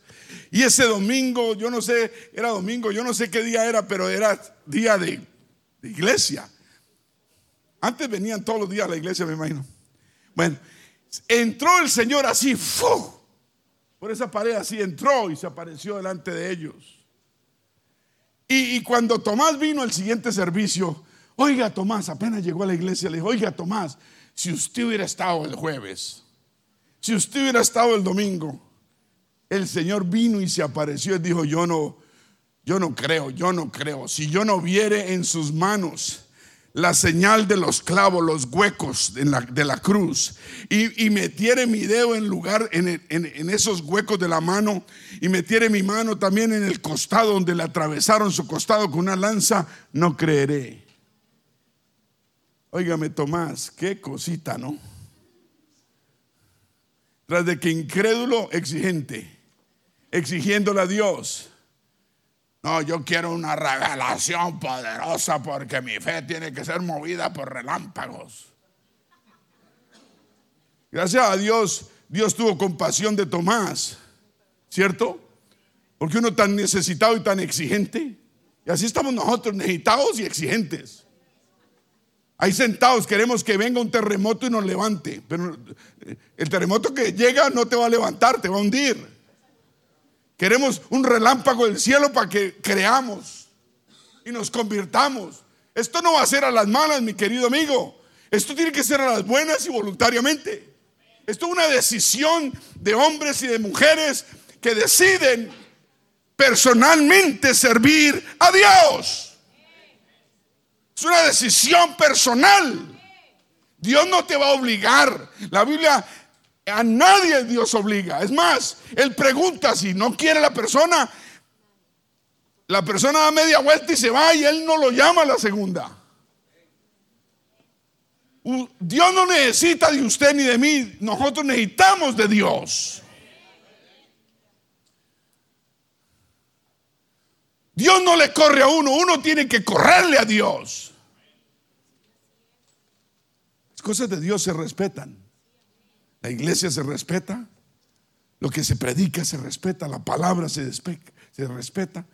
Y ese domingo, yo no sé, era domingo, yo no sé qué día era, pero era día de, iglesia. Antes venían todos los días a la iglesia, me imagino. Bueno, entró el Señor así, por esa pared así entró y se apareció delante de ellos. Y, cuando Tomás vino al siguiente servicio, oiga Tomás, apenas llegó a la iglesia, le dijo, oiga Tomás, si usted hubiera estado el jueves, Si usted hubiera estado el domingo, el Señor vino y se apareció y dijo, yo no, yo no creo, yo no creo. Si yo no viere en sus manos la señal de los clavos, los huecos de la, de la cruz, y, y, metiere mi dedo en lugar, en, en, en, esos huecos de la mano, y metiere mi mano también en el costado donde le atravesaron su costado con una lanza, no creeré. Óigame, Tomás, qué cosita, ¿no? Tras de que incrédulo, exigente, exigiéndole a Dios no, yo quiero una revelación poderosa porque mi fe tiene que ser movida por relámpagos. Gracias a Dios, Dios tuvo compasión de Tomás, ¿cierto? Porque uno tan necesitado y tan exigente. Y así estamos nosotros, necesitados y exigentes. Ahí sentados queremos que venga un terremoto y nos levante. Pero el terremoto que llega no te va a levantar, te va a hundir. Queremos un relámpago del cielo para que creamos y nos convirtamos. Esto no va a ser a las malas, mi querido amigo. Esto tiene que ser a las buenas y voluntariamente. Esto es una decisión de hombres y de mujeres que deciden personalmente servir a Dios. Es una decisión personal. Dios no te va a obligar. La Biblia a nadie Dios obliga. Es más, Él pregunta si no quiere la persona. La persona da media vuelta y se va y Él no lo llama a la segunda. Dios no necesita de usted ni de mí. Nosotros necesitamos de Dios. Dios no le corre a uno, uno tiene que correrle a Dios. Las cosas de Dios se respetan. La iglesia se respeta, lo que se predica se respeta, la palabra se, respeta.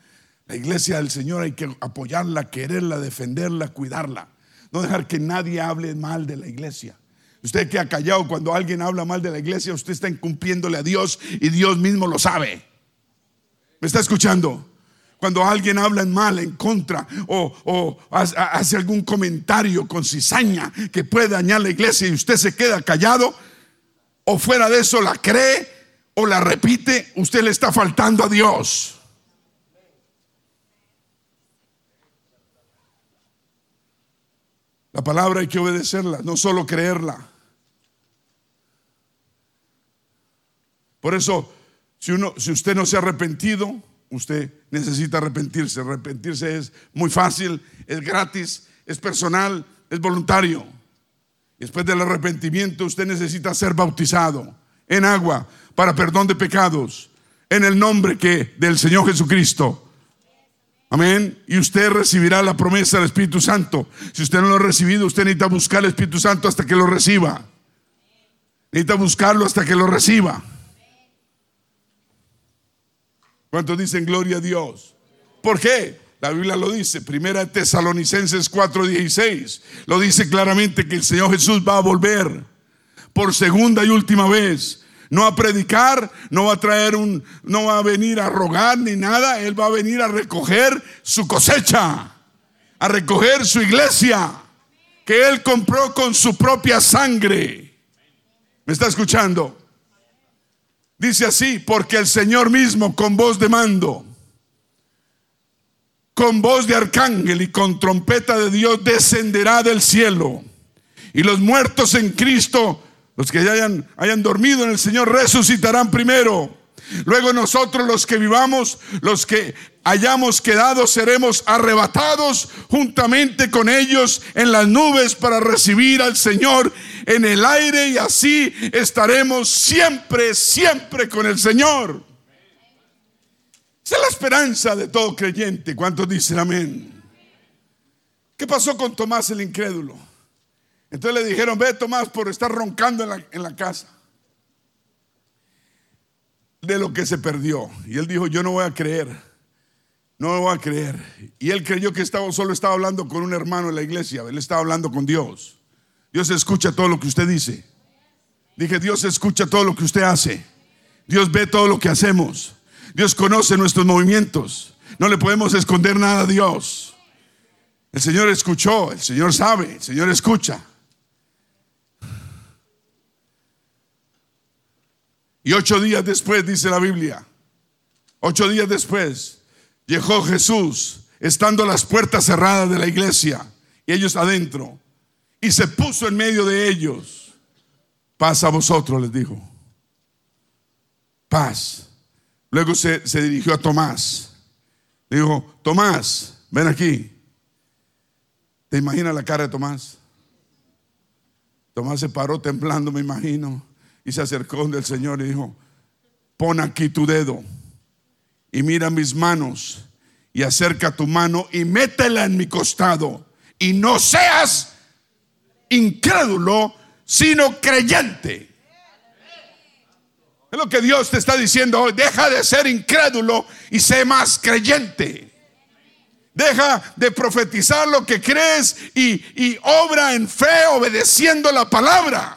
La iglesia del Señor hay que apoyarla, quererla, defenderla, cuidarla. No dejar que nadie hable mal de la iglesia. Usted que ha callado cuando alguien habla mal de la iglesia, usted está incumpliéndole a Dios y Dios mismo lo sabe. ¿Me está escuchando? Cuando alguien habla en mal, en contra, o, hace algún comentario con cizaña que puede dañar la iglesia y usted se queda callado, o fuera de eso la cree o la repite, usted le está faltando a Dios. La palabra hay que obedecerla, no solo creerla. Por eso, si, uno, si usted no se ha arrepentido, usted necesita arrepentirse. Arrepentirse es muy fácil, es gratis, es personal, es voluntario. Después del arrepentimiento usted necesita ser bautizado en agua para perdón de pecados en el nombre que del Señor Jesucristo. Amén. Y usted recibirá la promesa del Espíritu Santo. Si usted no lo ha recibido, usted necesita buscar el Espíritu Santo hasta que lo reciba. Necesita buscarlo hasta que lo reciba. ¿Cuántos dicen gloria a Dios? ¿Por qué? La Biblia lo dice, primera Tesalonicenses 4:16, lo dice claramente que el Señor Jesús va a volver por segunda y última vez. No a predicar, no va a traer un, no va a venir a rogar ni nada, Él va a venir a recoger su cosecha, a recoger su iglesia, que Él compró con su propia sangre. ¿Me está escuchando? Dice así, porque el Señor mismo con voz de mando con voz de arcángel y con trompeta de Dios descenderá del cielo. Y los muertos en Cristo, los que hayan, hayan dormido en el Señor, resucitarán primero. Luego nosotros los que vivamos, los que hayamos quedado, seremos arrebatados juntamente con ellos en las nubes para recibir al Señor en el aire y así estaremos siempre, siempre con el Señor. Esa es la esperanza de todo creyente. ¿Cuántos dicen amén? ¿Qué pasó con Tomás el incrédulo? Entonces le dijeron, ve Tomás por estar roncando en la, casa. De lo que se perdió. Y él dijo, yo no voy a creer. No voy a creer. Y él creyó que estaba, solo estaba hablando con un hermano en la iglesia. Él estaba hablando con Dios. Dios escucha todo lo que usted dice. Dije, Dios escucha todo lo que usted hace. Dios ve todo lo que hacemos. Dios conoce nuestros movimientos. No le podemos esconder nada a Dios. El Señor escuchó, el Señor sabe, el Señor escucha. Y ocho días después, dice la Biblia, ocho días después, llegó Jesús, estando las puertas cerradas de la iglesia, y ellos adentro, y se puso en medio de ellos. Paz a vosotros, les dijo. Paz. Luego se, se dirigió a Tomás. Dijo, Tomás, ven aquí. ¿Te imaginas la cara de Tomás? Tomás se paró temblando, me imagino, y se acercó del Señor y dijo, pon aquí tu dedo y mira mis manos y acerca tu mano y métela en mi costado y no seas incrédulo, sino creyente. Es lo que Dios te está diciendo hoy. Deja de ser incrédulo y sé más creyente. Deja de profetizar lo que crees y, obra en fe obedeciendo la palabra.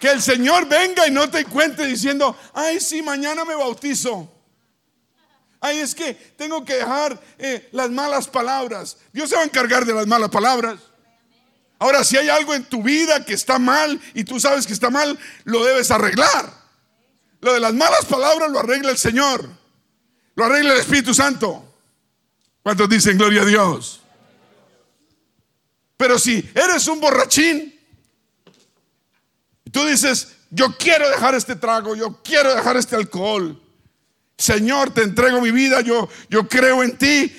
Que el Señor venga y no te encuentre diciendo, ay, sí, mañana me bautizo. Ay, es que tengo que dejar eh, las malas palabras. Dios se va a encargar de las malas palabras. Ahora, si hay algo en tu vida que está mal y tú sabes que está mal, lo debes arreglar. Lo de las malas palabras lo arregla el Señor. Lo arregla el Espíritu Santo. ¿Cuántos dicen gloria a Dios? Pero si eres un borrachín, y tú dices, yo quiero dejar este trago, yo quiero dejar este alcohol. Señor, te entrego mi vida, yo, yo creo en ti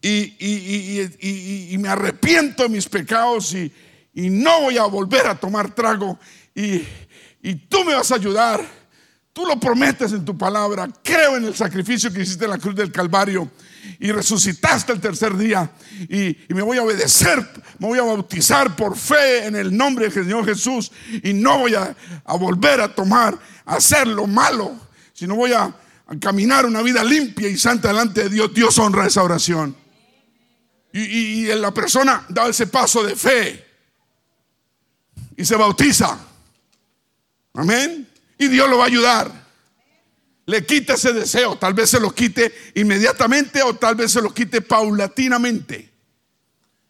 y, me arrepiento de mis pecados y, no voy a volver a tomar trago y, tú me vas a ayudar. Tú lo prometes en tu palabra. Creo en el sacrificio que hiciste en la cruz del Calvario y resucitaste el tercer día y, me voy a obedecer, me voy a bautizar por fe en el nombre del Señor Jesús y no voy a, a volver a tomar, a hacer lo malo, sino voy a, a caminar una vida limpia y santa delante de Dios. Dios honra esa oración. Y, la persona da ese paso de fe y se bautiza. Amén. Y Dios lo va a ayudar. Le quita ese deseo. Tal vez se lo quite inmediatamente o tal vez se lo quite paulatinamente.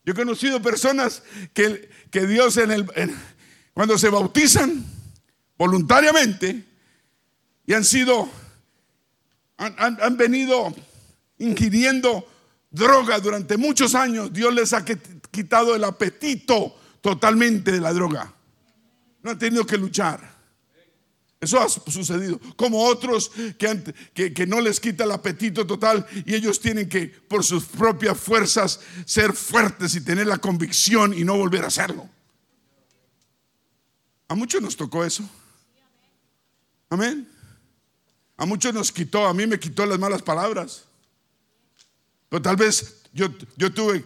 Yo he conocido personas que, que Dios en el, cuando se bautizan voluntariamente y han sido, han, han venido ingiriendo droga durante muchos años, Dios les ha quitado el apetito totalmente de la droga. No han tenido que luchar. Eso ha sucedido. Como otros que, que, no les quita el apetito total y ellos tienen que, por sus propias fuerzas, ser fuertes y tener la convicción y no volver a hacerlo. A muchos nos tocó eso. Amén. A muchos nos quitó, a mí me quitó las malas palabras. Pero tal vez yo, yo tuve,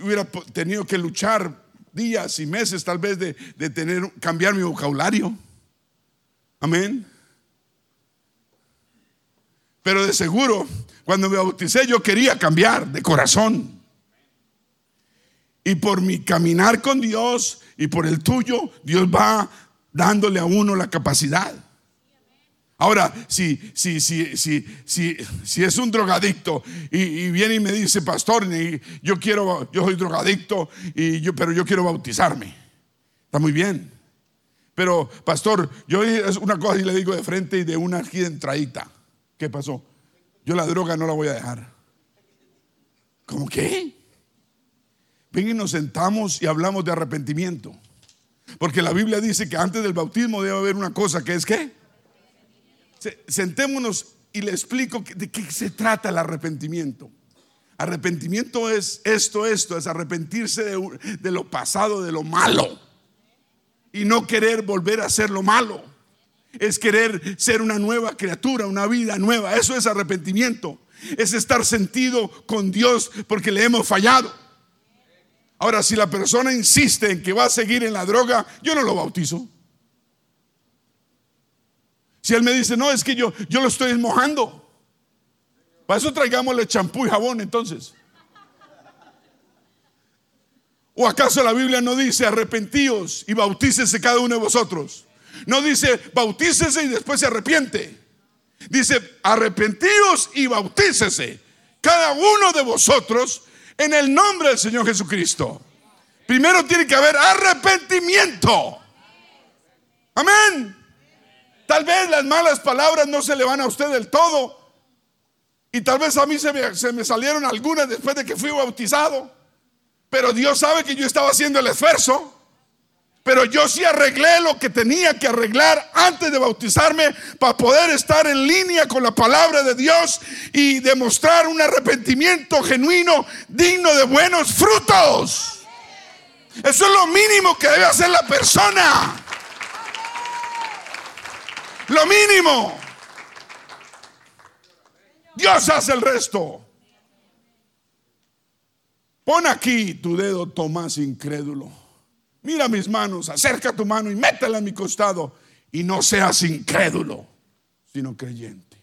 hubiera tenido que luchar días y meses tal vez de, de tener, cambiar mi vocabulario. Amén. Pero de seguro, cuando me bauticé yo quería cambiar de corazón. Y por mi caminar con Dios y por el tuyo, Dios va dándole a uno la capacidad. Ahora, si, si, si, si, si, si es un drogadicto y, viene y me dice, pastor, yo quiero, yo soy drogadicto, y yo, pero yo quiero bautizarme. Está muy bien. Pero, pastor, yo es una cosa y le digo de frente y de una aquí de entradita. ¿Qué pasó? Yo la droga no la voy a dejar. ¿Cómo qué? Ven y nos sentamos y hablamos de arrepentimiento. Porque la Biblia dice que antes del bautismo debe haber una cosa que es qué? Sentémonos y le explico de qué se trata el arrepentimiento. Arrepentimiento es esto, esto, es arrepentirse de, lo pasado, de lo malo. Y no querer volver a hacer lo malo. Es querer ser una nueva criatura, una vida nueva. Eso es arrepentimiento. Es estar sentido con Dios porque le hemos fallado. Ahora, si la persona insiste en que va a seguir en la droga, yo no lo bautizo. Si él me dice, no, es que yo, yo lo estoy mojando. Para eso traigámosle champú y jabón entonces. ¿O acaso la Biblia no dice arrepentíos y bautícese cada uno de vosotros? No dice bautícese y después se arrepiente. Dice arrepentíos y bautícese cada uno de vosotros en el nombre del Señor Jesucristo. Primero tiene que haber arrepentimiento. Amén. Tal vez las malas palabras no se le van a usted del todo. Y tal vez a mí se me, salieron algunas después de que fui bautizado. Pero Dios sabe que yo estaba haciendo el esfuerzo. Pero yo sí arreglé lo que tenía que arreglar antes de bautizarme para poder estar en línea con la palabra de Dios y demostrar un arrepentimiento genuino, digno de buenos frutos. Eso es lo mínimo que debe hacer la persona. Lo mínimo. Dios hace el resto. Pon aquí tu dedo, Tomás incrédulo. Mira mis manos, acerca tu mano y métela en mi costado. Y no seas incrédulo, sino creyente.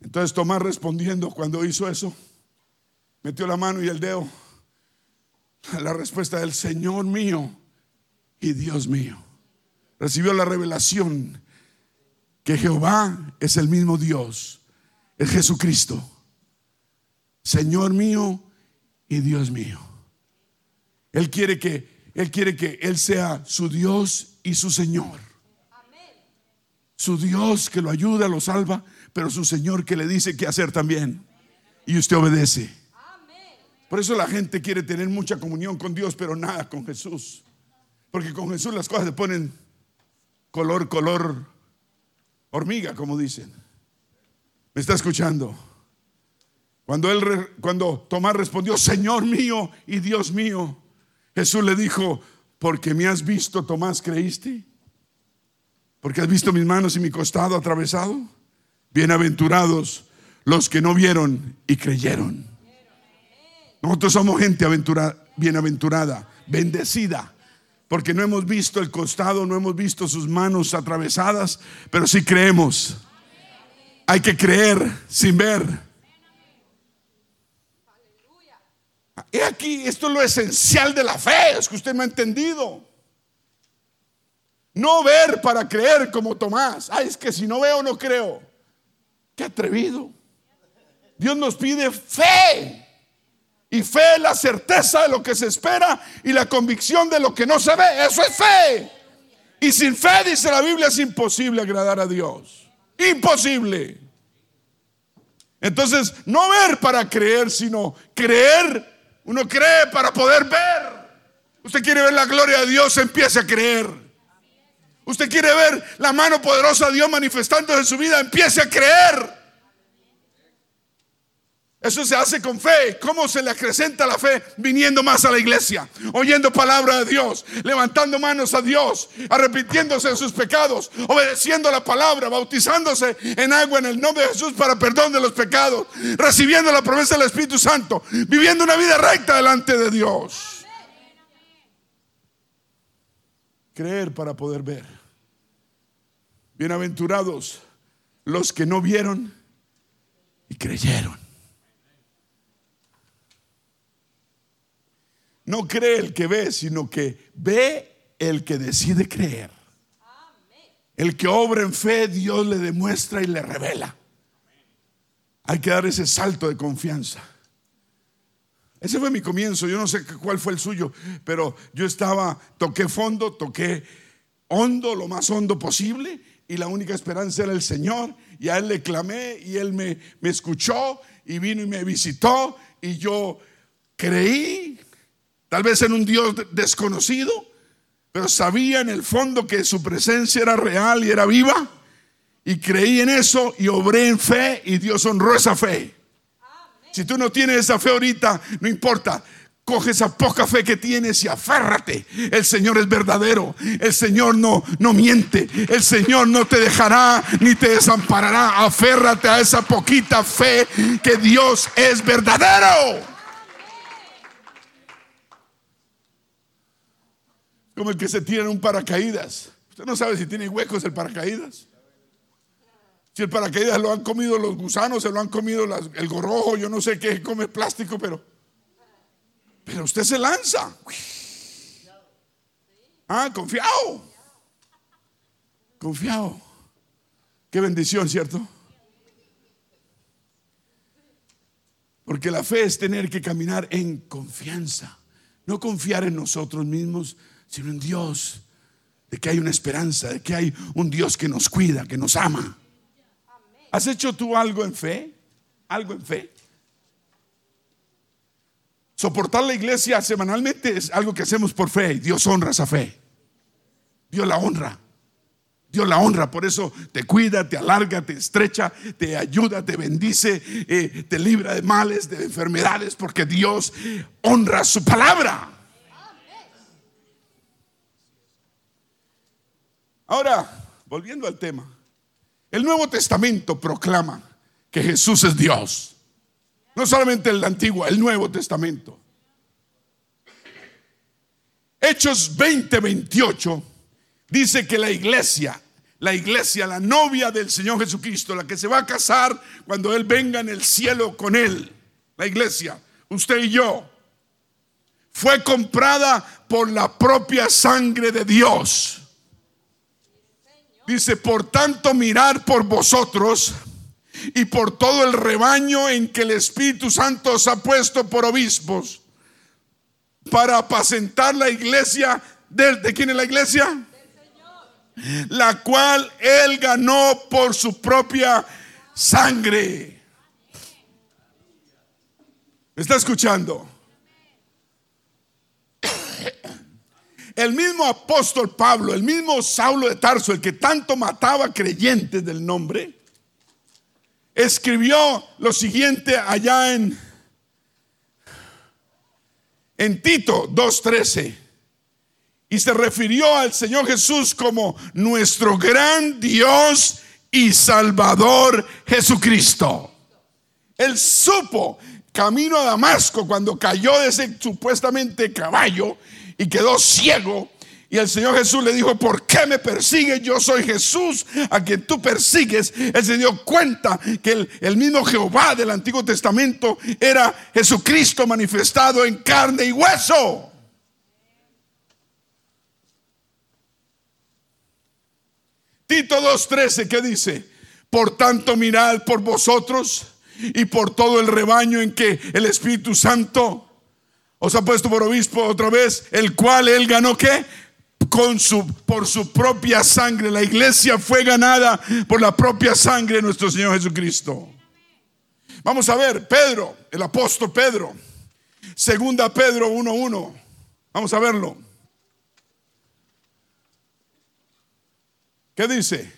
Entonces Tomás respondiendo cuando hizo eso, metió la mano y el dedo. La respuesta del Señor mío y Dios mío. Recibió la revelación que Jehová es el mismo Dios, es Jesucristo, Señor mío y Dios mío. Él quiere que él quiere que él sea su Dios y su Señor. Su Dios que lo ayuda, lo salva, pero su Señor que le dice qué hacer también. Y usted obedece. Por eso la gente quiere tener mucha comunión con Dios, pero nada con Jesús. Porque con Jesús las cosas se ponen color, color hormiga, como dicen. ¿Me está escuchando? Cuando él cuando Tomás respondió, "Señor mío y Dios mío", Jesús le dijo, "Porque me has visto, Tomás, creíste? Porque has visto mis manos y mi costado atravesado? Bienaventurados los que no vieron y creyeron." Nosotros somos gente aventura, bienaventurada, bendecida porque no hemos visto el costado, no hemos visto sus manos atravesadas, pero sí creemos. Hay que creer sin ver. Y aquí, esto es lo esencial de la fe, es que usted no ha entendido. No ver para creer como Tomás. Ay, es que si no veo, no creo. Qué atrevido. Dios nos pide fe. Y fe la certeza de lo que se espera y la convicción de lo que no se ve. Eso es fe. Y sin fe, dice la Biblia, es imposible agradar a Dios. Imposible. Entonces, no ver para creer, sino creer. Uno cree para poder ver. Usted quiere ver la gloria de Dios, empiece a creer. Usted quiere ver la mano poderosa de Dios manifestándose en su vida, empiece a creer. Eso se hace con fe. ¿Cómo se le acrecenta la fe? Viniendo más a la iglesia, oyendo palabra de Dios, levantando manos a Dios, arrepintiéndose de sus pecados, obedeciendo la palabra, bautizándose en agua en el nombre de Jesús para perdón de los pecados, recibiendo la promesa del Espíritu Santo, viviendo una vida recta delante de Dios. Creer para poder ver. Bienaventurados los que no vieron y creyeron. No cree el que ve, sino que ve el que decide creer. El que obra en fe, Dios le demuestra y le revela. Hay que dar ese salto de confianza. Ese fue mi comienzo. Yo no sé cuál fue el suyo, pero yo estaba, toqué fondo, toqué hondo, lo más hondo posible, y la única esperanza era el Señor. Y a Él le clamé y Él me, me escuchó y vino y me visitó. Y yo creí, Tal vez en un Dios desconocido, pero sabía en el fondo que su presencia era real y era viva. Y creí en eso y obré en fe y Dios honró esa fe. Si tú no tienes esa fe ahorita, no importa. Coge esa poca fe que tienes y aférrate. El Señor es verdadero. El Señor no, no miente. El Señor no te dejará ni te desamparará. Aférrate a esa poquita fe que Dios es verdadero. Como el que se tira en un paracaídas. Usted no sabe si tiene huecos el paracaídas. Si el paracaídas lo han comido los gusanos, se lo han comido el gorrojo, yo no sé qué come plástico, pero. Pero usted se lanza. Ah, confiado. Confiado. Qué bendición, ¿cierto? Porque la fe es tener que caminar en confianza No confiar en nosotros mismos, sino en Dios. De que hay una esperanza, de que hay un Dios que nos cuida, que nos ama. ¿Has hecho tú algo en fe? ¿Algo en fe? Soportar la iglesia semanalmente es algo que hacemos por fe. Y Dios honra esa fe. Dios la honra. Dios la honra, por eso te cuida, te alarga, te estrecha, te ayuda, te bendice, eh, te libra de males, de enfermedades, porque Dios honra su palabra. Ahora, volviendo al tema, el Nuevo Testamento proclama que Jesús es Dios. No solamente el Antiguo, el Nuevo Testamento. Hechos 20, 28 dice que la iglesia, la iglesia, la novia del Señor Jesucristo, la que se va a casar cuando Él venga en el cielo con Él, la iglesia, usted y yo, fue comprada por la propia sangre de Dios. Dice, por tanto, mirar por vosotros y por todo el rebaño en que el Espíritu Santo os ha puesto por obispos para apacentar la iglesia. ¿De, de quién es la iglesia? La cual Él ganó por su propia sangre. ¿Me está escuchando? El mismo apóstol Pablo, el mismo Saulo de Tarso, el que tanto mataba creyentes del nombre, escribió lo siguiente allá en, en Tito 2.13 y se refirió al Señor Jesús como nuestro gran Dios y Salvador Jesucristo. Él supo camino a Damasco cuando cayó de ese supuestamente caballo y quedó ciego. Y el Señor Jesús le dijo, ¿por qué me persigues? Yo soy Jesús a quien tú persigues. Él se dio cuenta que el, el, mismo Jehová del Antiguo Testamento era Jesucristo manifestado en carne y hueso. Tito 2.13, ¿qué dice? Por tanto, mirad por vosotros y por todo el rebaño en que el Espíritu Santo os ha puesto por obispo otra vez, el cual él ganó qué? Con su, por su propia sangre. La iglesia fue ganada por la propia sangre de nuestro Señor Jesucristo. Vamos a ver, Pedro, el apóstol Pedro, segunda Pedro 1.1. Vamos a verlo. ¿Qué dice?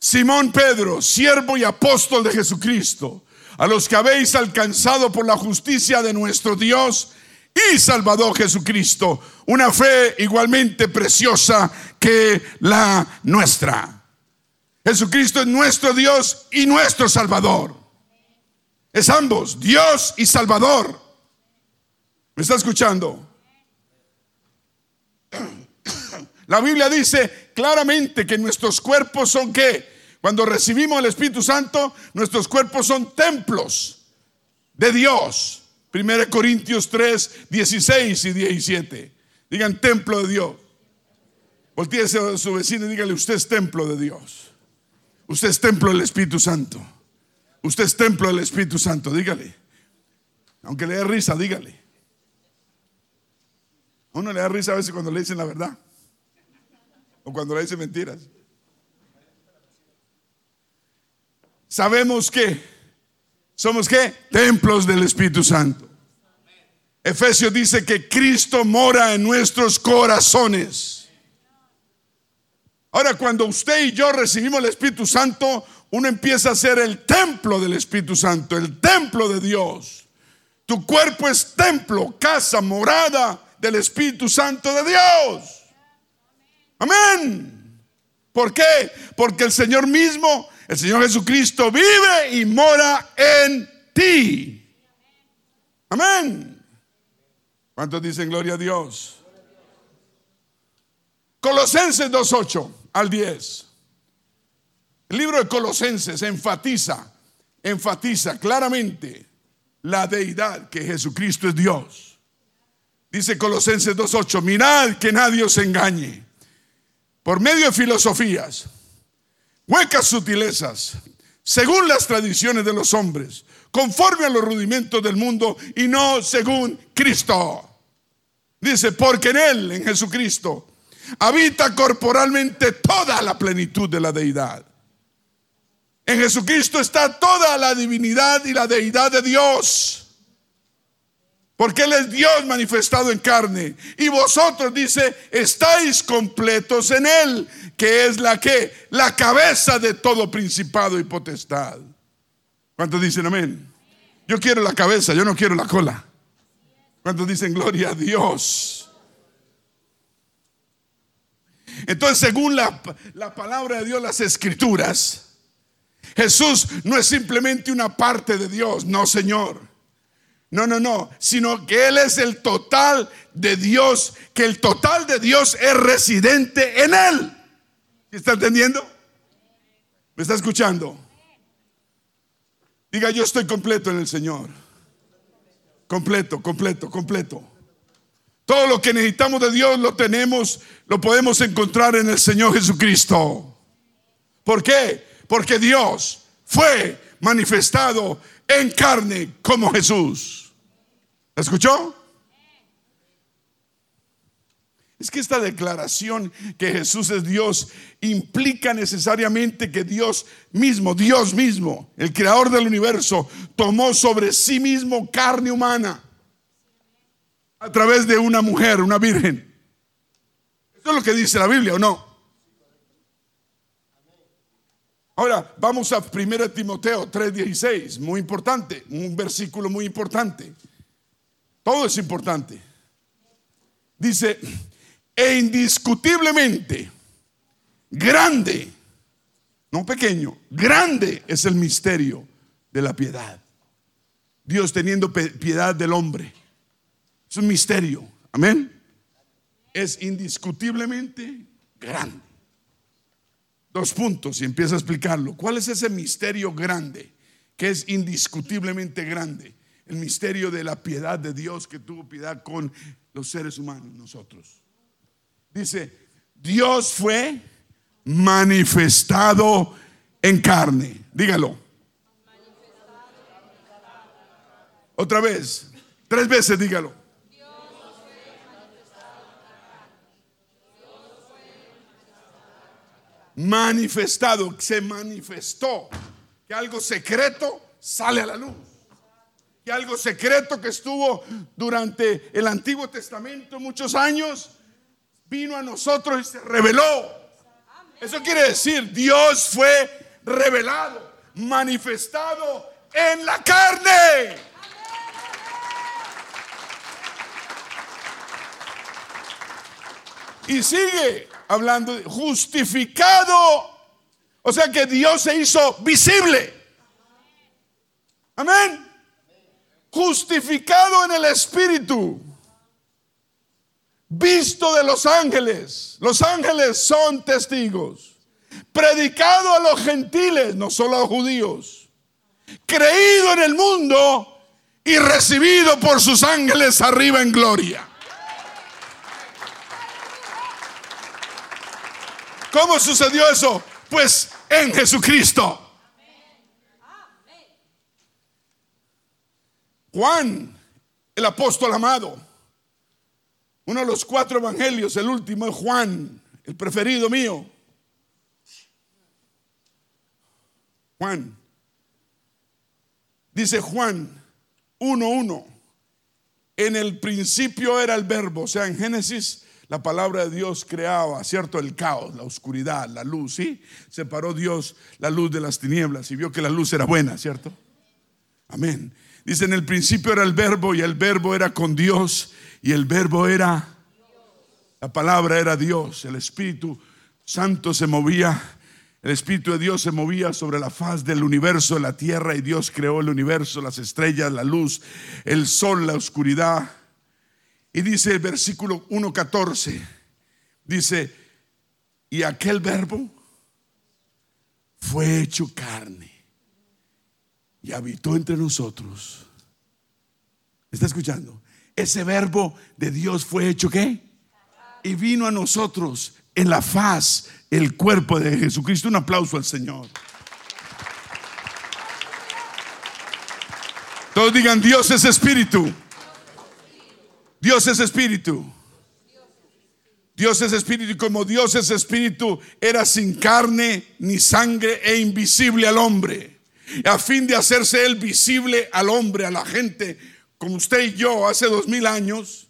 Simón Pedro, siervo y apóstol de Jesucristo a los que habéis alcanzado por la justicia de nuestro Dios y Salvador Jesucristo, una fe igualmente preciosa que la nuestra. Jesucristo es nuestro Dios y nuestro Salvador. Es ambos, Dios y Salvador. ¿Me está escuchando? La Biblia dice claramente que nuestros cuerpos son qué? Cuando recibimos el Espíritu Santo, nuestros cuerpos son templos de Dios. 1 Corintios 3, 16 y 17. Digan templo de Dios. Voltíese a su vecino y dígale, usted es templo de Dios. Usted es templo del Espíritu Santo. Usted es templo del Espíritu Santo, dígale. Aunque le dé risa, dígale. A uno le da risa a veces cuando le dicen la verdad. O cuando le dicen mentiras. Sabemos que somos que templos del Espíritu Santo. Efesios dice que Cristo mora en nuestros corazones. Ahora, cuando usted y yo recibimos el Espíritu Santo, uno empieza a ser el templo del Espíritu Santo, el templo de Dios. Tu cuerpo es templo, casa, morada del Espíritu Santo de Dios. Amén. ¿Por qué? Porque el Señor mismo el Señor Jesucristo vive y mora en ti. Amén. ¿Cuántos dicen gloria a Dios? Colosenses 2.8 al 10. El libro de Colosenses enfatiza, enfatiza claramente la deidad que Jesucristo es Dios. Dice Colosenses 2.8, mirad que nadie os engañe por medio de filosofías huecas sutilezas, según las tradiciones de los hombres, conforme a los rudimentos del mundo y no según Cristo. Dice, porque en Él, en Jesucristo, habita corporalmente toda la plenitud de la deidad. En Jesucristo está toda la divinidad y la deidad de Dios. Porque Él es Dios manifestado en carne. Y vosotros, dice, estáis completos en Él, que es la que, la cabeza de todo principado y potestad. ¿Cuántos dicen amén? Yo quiero la cabeza, yo no quiero la cola. ¿Cuántos dicen gloria a Dios? Entonces, según la, la palabra de Dios, las escrituras, Jesús no es simplemente una parte de Dios, no, Señor. No, no, no, sino que Él es el total de Dios, que el total de Dios es residente en Él. ¿Está entendiendo? ¿Me está escuchando? Diga, yo estoy completo en el Señor. Completo, completo, completo. Todo lo que necesitamos de Dios lo tenemos, lo podemos encontrar en el Señor Jesucristo. ¿Por qué? Porque Dios fue manifestado en carne como Jesús. ¿Escuchó? Es que esta declaración que Jesús es Dios implica necesariamente que Dios mismo, Dios mismo, el creador del universo, tomó sobre sí mismo carne humana a través de una mujer, una virgen. Eso es lo que dice la Biblia, ¿o no? Ahora, vamos a 1 Timoteo 3:16, muy importante, un versículo muy importante. Todo es importante. Dice, e indiscutiblemente grande, no pequeño, grande es el misterio de la piedad. Dios teniendo piedad del hombre. Es un misterio. Amén. Es indiscutiblemente grande. Dos puntos y empieza a explicarlo. ¿Cuál es ese misterio grande? Que es indiscutiblemente grande. El misterio de la piedad de Dios que tuvo piedad con los seres humanos, nosotros. Dice, Dios fue manifestado en carne. Dígalo. Otra vez, tres veces dígalo. Manifestado, se manifestó. Que algo secreto sale a la luz. Que algo secreto que estuvo durante el Antiguo Testamento muchos años vino a nosotros y se reveló. Eso quiere decir, Dios fue revelado, manifestado en la carne. Y sigue hablando, justificado. O sea que Dios se hizo visible. Amén. Justificado en el Espíritu visto de los ángeles. Los ángeles son testigos. Predicado a los gentiles, no solo a los judíos. Creído en el mundo y recibido por sus ángeles arriba en gloria. ¿Cómo sucedió eso? Pues en Jesucristo. Juan, el apóstol amado, uno de los cuatro evangelios, el último es Juan, el preferido mío. Juan. Dice Juan 1.1. En el principio era el verbo, o sea, en Génesis la palabra de Dios creaba, ¿cierto? El caos, la oscuridad, la luz, ¿sí? Separó Dios la luz de las tinieblas y vio que la luz era buena, ¿cierto? Amén. Dice, en el principio era el verbo y el verbo era con Dios y el verbo era, la palabra era Dios, el Espíritu Santo se movía, el Espíritu de Dios se movía sobre la faz del universo, la tierra, y Dios creó el universo, las estrellas, la luz, el sol, la oscuridad. Y dice el versículo 1.14, dice, y aquel verbo fue hecho carne y habitó entre nosotros. ¿Está escuchando? ese verbo de Dios fue hecho qué? Y vino a nosotros en la faz, el cuerpo de Jesucristo. Un aplauso al Señor. Todos digan, Dios es espíritu. Dios es espíritu. Dios es espíritu y como Dios es espíritu, era sin carne ni sangre e invisible al hombre. A fin de hacerse él visible al hombre, a la gente, como usted y yo hace dos mil años,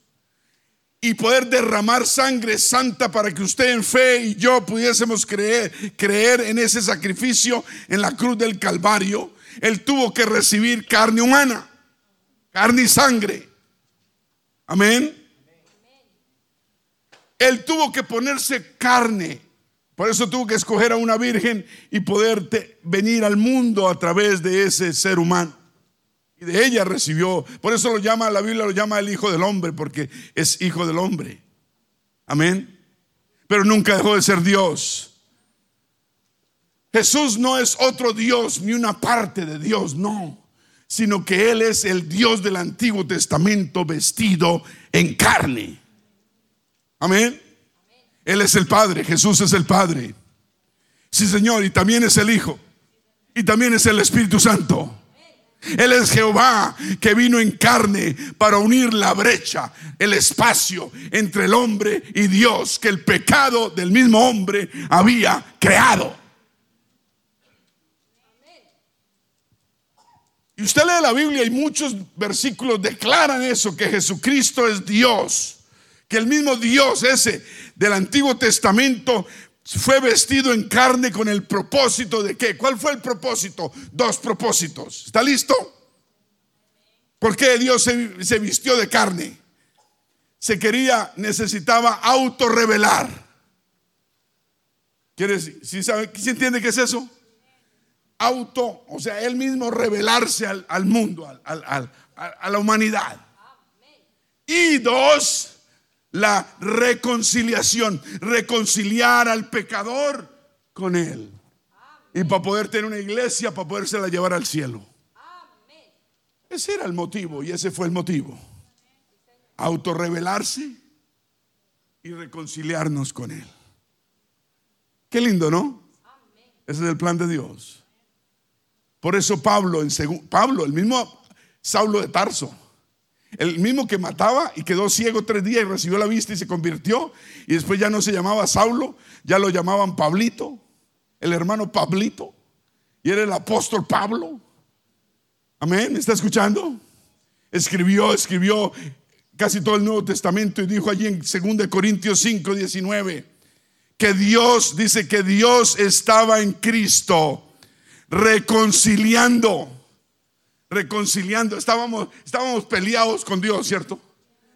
y poder derramar sangre santa para que usted en fe y yo pudiésemos creer, creer en ese sacrificio en la cruz del Calvario, él tuvo que recibir carne humana, carne y sangre. Amén. Él tuvo que ponerse carne. Por eso tuvo que escoger a una virgen y poder venir al mundo a través de ese ser humano. Y de ella recibió, por eso lo llama, la Biblia lo llama el Hijo del Hombre, porque es Hijo del Hombre. Amén. Pero nunca dejó de ser Dios. Jesús no es otro Dios ni una parte de Dios, no, sino que Él es el Dios del Antiguo Testamento vestido en carne. Amén. Él es el Padre, Jesús es el Padre. Sí, Señor, y también es el Hijo. Y también es el Espíritu Santo. Él es Jehová que vino en carne para unir la brecha, el espacio entre el hombre y Dios que el pecado del mismo hombre había creado. Y usted lee la Biblia y muchos versículos declaran eso, que Jesucristo es Dios que el mismo Dios ese del Antiguo Testamento fue vestido en carne con el propósito de qué? ¿Cuál fue el propósito? Dos propósitos. ¿Está listo? ¿Por qué Dios se, vistió de carne? Se quería, necesitaba autorrevelar. ¿Quieres, si sabe, ¿sí entiende qué es eso? Auto, o sea, él mismo revelarse al, mundo, a la humanidad. Y dos, la reconciliación, reconciliar al pecador con Él. Y para poder tener una iglesia, para podérsela llevar al cielo. Ese era el motivo y ese fue el motivo. Autorrevelarse y reconciliarnos con Él. Qué lindo, ¿no? Ese es el plan de Dios. Por eso Pablo, el mismo Saulo de Tarso, el mismo que mataba y quedó ciego tres días y recibió la vista y se convirtió. Y después ya no se llamaba Saulo, ya lo llamaban Pablito, el hermano Pablito. Y era el apóstol Pablo. Amén, ¿me está escuchando? Escribió, escribió casi todo el Nuevo Testamento y dijo allí en 2 Corintios 5, 19, que Dios, dice que Dios estaba en Cristo reconciliando reconciliando. Estábamos, estábamos peleados con Dios, ¿cierto?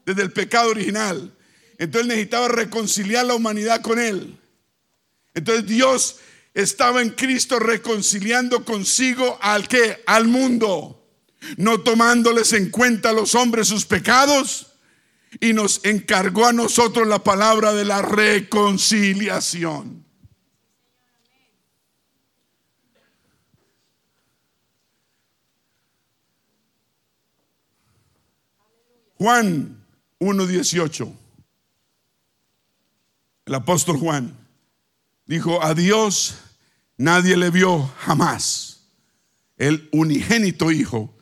Desde el pecado original. Entonces necesitaba reconciliar la humanidad con Él. Entonces Dios estaba en Cristo reconciliando consigo al que? Al mundo. No tomándoles en cuenta a los hombres sus pecados. Y nos encargó a nosotros la palabra de la reconciliación. Juan 1.18. El apóstol Juan dijo, a Dios nadie le vio jamás. El unigénito Hijo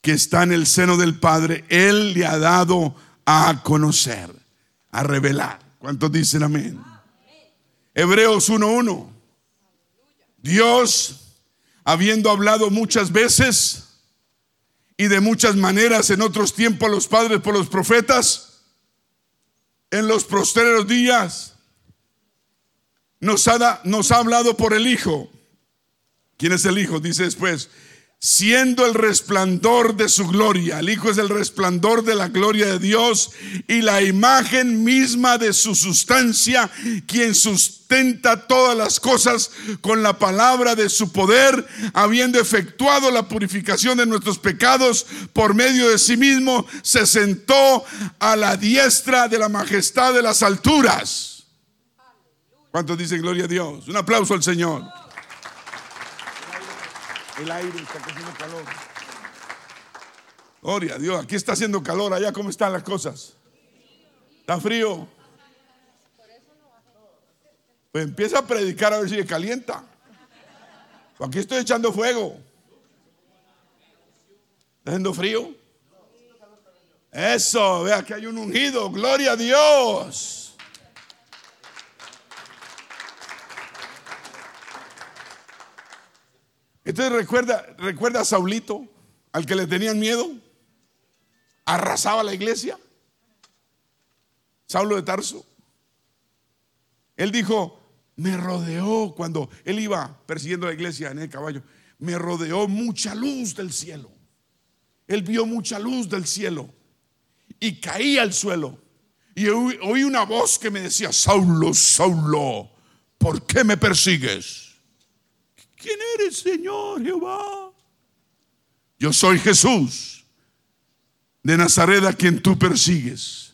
que está en el seno del Padre, Él le ha dado a conocer, a revelar. ¿Cuántos dicen amén? Hebreos 1.1. Dios, habiendo hablado muchas veces, y de muchas maneras en otros tiempos los padres por los profetas, en los postreros días, nos ha, nos ha hablado por el Hijo. ¿Quién es el Hijo? Dice después, siendo el resplandor de su gloria. El Hijo es el resplandor de la gloria de Dios y la imagen misma de su sustancia, quien sustenta todas las cosas con la palabra de su poder, habiendo efectuado la purificación de nuestros pecados por medio de sí mismo, se sentó a la diestra de la majestad de las alturas. ¿Cuántos dicen gloria a Dios? Un aplauso al Señor. El aire está haciendo calor. Gloria a Dios, aquí está haciendo calor, allá cómo están las cosas. Está frío. Pues empieza a predicar a ver si le calienta. Aquí estoy echando fuego. ¿Está haciendo frío? Eso, vea que hay un ungido, gloria a Dios. Entonces recuerda, recuerda a Saulito, al que le tenían miedo, arrasaba la iglesia. Saulo de Tarso. Él dijo, me rodeó cuando él iba persiguiendo la iglesia en el caballo, me rodeó mucha luz del cielo. Él vio mucha luz del cielo y caí al suelo. Y oí una voz que me decía, Saulo, Saulo, ¿por qué me persigues? ¿Quién eres, Señor Jehová? Yo soy Jesús de Nazaret a quien tú persigues.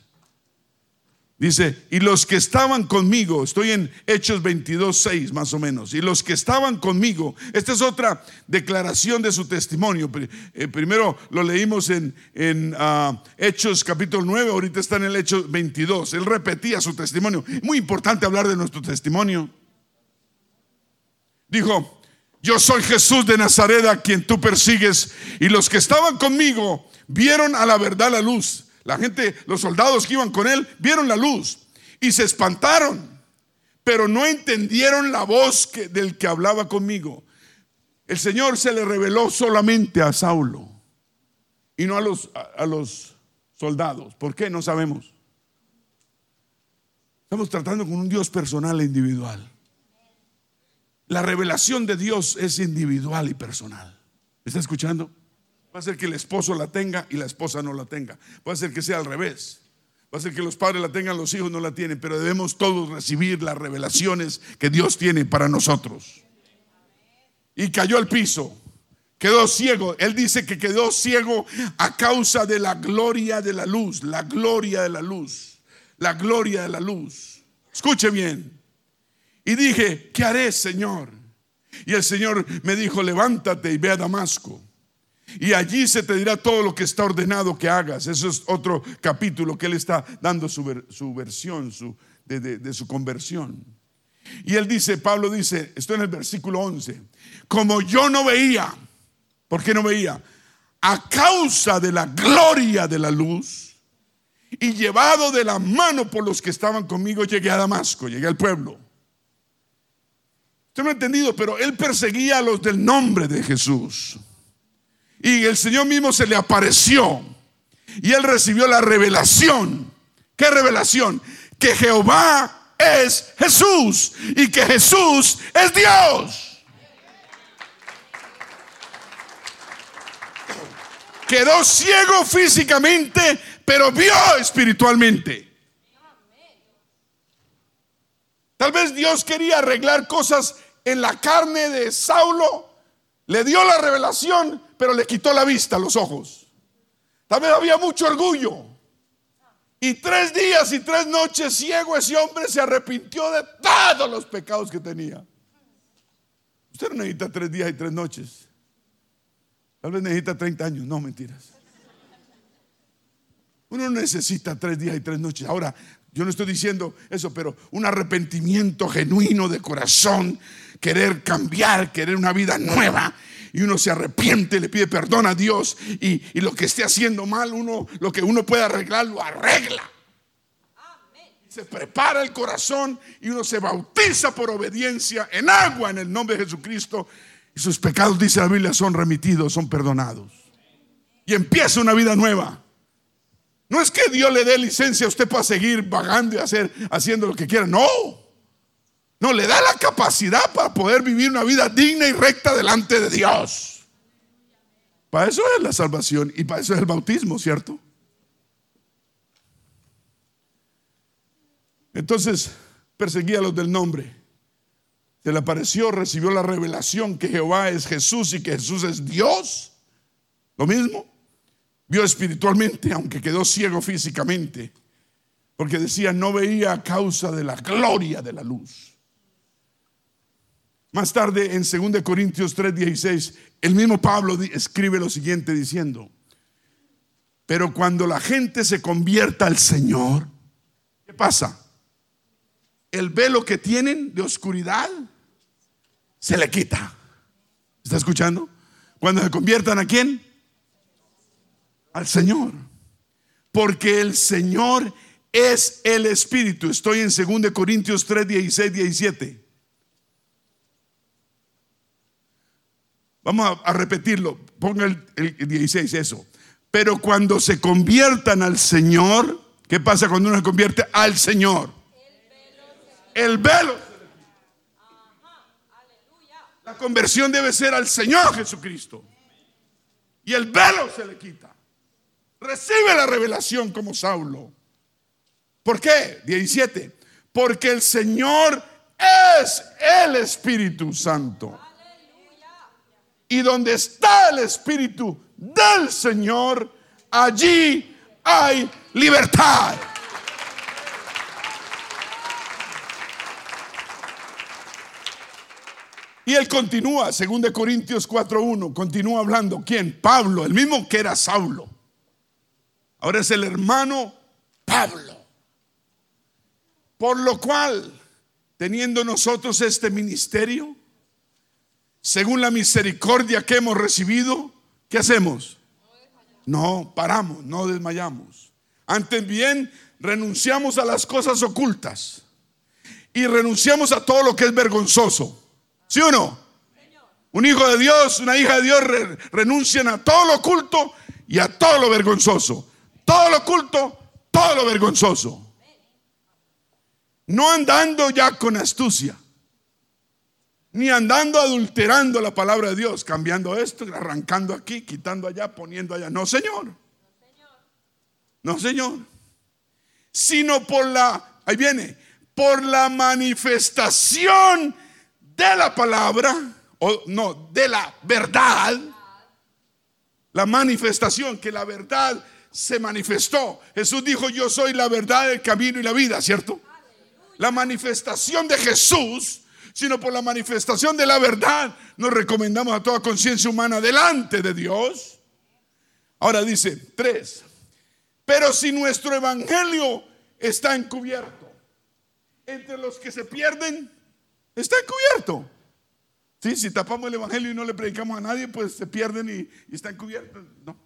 Dice, y los que estaban conmigo, estoy en Hechos 22, 6 más o menos, y los que estaban conmigo, esta es otra declaración de su testimonio. Eh, primero lo leímos en, en ah, Hechos capítulo 9, ahorita está en el Hechos 22. Él repetía su testimonio. Muy importante hablar de nuestro testimonio. Dijo, yo soy Jesús de Nazaret a quien tú persigues, y los que estaban conmigo vieron a la verdad la luz la gente, los soldados que iban con él, vieron la luz y se espantaron, pero no entendieron la voz del que hablaba conmigo. El Señor se le reveló solamente a Saulo y no a los, a, los soldados. ¿Por qué? No sabemos. Estamos tratando con un Dios personal e individual. La revelación de Dios es individual y personal. ¿Está escuchando? Va a ser que el esposo la tenga y la esposa no la tenga. Va a ser que sea al revés. Va a ser que los padres la tengan, los hijos no la tienen, pero debemos todos recibir las revelaciones que Dios tiene para nosotros. Y cayó al piso, quedó ciego. Él dice que quedó ciego a causa de la gloria de la luz, la gloria de la luz, la gloria de la luz. Escuche bien. Y dije, ¿qué haré, Señor? Y el Señor me dijo, levántate y ve a Damasco y allí se te dirá todo lo que está ordenado que hagas. Eso es otro capítulo que él está dando su, versión su, de, su conversión. Y él dice, Pablo dice, estoy en el versículo 11, como yo no veía, ¿por qué no veía? A causa de la gloria de la luz y llevado de la mano por los que estaban conmigo, llegué a Damasco, llegué al pueblo. Usted no ha entendido, pero él perseguía a los del nombre de Jesús. Y el Señor mismo se le apareció. Y él recibió la revelación. ¿Qué revelación? Que Jehová es Jesús y que Jesús es Dios. Quedó ciego físicamente, pero vio espiritualmente. Tal vez Dios quería arreglar cosas en la carne de Saulo. Le dio la revelación, pero le quitó la vista, los ojos. También había mucho orgullo. Y tres días y tres noches ciego ese hombre se arrepintió de todos los pecados que tenía. Usted no necesita tres días y tres noches. Tal vez necesita 30 años. No, mentiras. Uno necesita tres días y tres noches. Ahora, yo no estoy diciendo eso, pero un arrepentimiento genuino de corazón, querer cambiar, querer una vida nueva, y uno se arrepiente, le pide perdón a Dios y, lo que esté haciendo mal, uno, lo que uno puede arreglar, lo arregla. Se prepara el corazón y uno se bautiza por obediencia en agua en el nombre de Jesucristo. Y sus pecados, dice la Biblia, son remitidos, son perdonados. Y empieza una vida nueva. No es que Dios le dé licencia a usted para seguir vagando y hacer, haciendo lo que quiera. No. No, le da la capacidad para poder vivir una vida digna y recta delante de Dios. Para eso es la salvación y para eso es el bautismo, ¿cierto? Entonces perseguía a los del nombre. Se le apareció, recibió la revelación que Jehová es Jesús y que Jesús es Dios. Lo mismo. Vio espiritualmente, aunque quedó ciego físicamente. Porque decía, no veía a causa de la gloria de la luz. Más tarde en 2 Corintios 3:16, el mismo Pablo escribe lo siguiente diciendo, pero cuando la gente se convierta al Señor, ¿qué pasa? El velo que tienen de oscuridad se le quita. ¿Está escuchando? Cuando se conviertan a quién? Al Señor. Porque el Señor es el Espíritu. Estoy en 2 Corintios 3, 16, 17. Vamos a, repetirlo. Ponga el, el 16, eso. Pero cuando se conviertan al Señor, ¿qué pasa cuando uno se convierte al Señor? El velo. La conversión debe ser al Señor Jesucristo. Y el velo se le quita. Recibe la revelación como Saulo. ¿Por qué? 17. Porque el Señor es el Espíritu Santo. Y donde está el Espíritu del Señor, allí hay libertad. Y él continúa, 2 Corintios 4.1, continúa hablando. ¿Quién? Pablo, el mismo que era Saulo. Ahora es el hermano Pablo. Por lo cual, teniendo nosotros este ministerio, según la misericordia que hemos recibido, ¿qué hacemos? No paramos, no desmayamos. Antes bien, renunciamos a las cosas ocultas y renunciamos a todo lo que es vergonzoso ¿Sí o no? Un hijo de Dios, una hija de Dios renuncian a todo lo oculto y a todo lo vergonzoso. Todo lo oculto, todo lo vergonzoso. No andando ya con astucia, ni andando adulterando la palabra de Dios, cambiando esto, arrancando aquí, quitando allá, poniendo allá. No, Señor. No, Señor. Sino por la, ahí viene, por la manifestación de la palabra, o no, de la verdad, la manifestación, que la verdad se manifestó. Jesús dijo, yo soy la verdad, el camino y la vida, ¿cierto? La manifestación de Jesús, sino por la manifestación de la verdad, nos recomendamos a toda conciencia humana delante de Dios. Ahora dice, tres, pero si nuestro evangelio está encubierto entre los que se pierden, Está encubierto. Sí, si tapamos el Evangelio y no le predicamos a nadie, pues se pierden y, están cubiertos. No.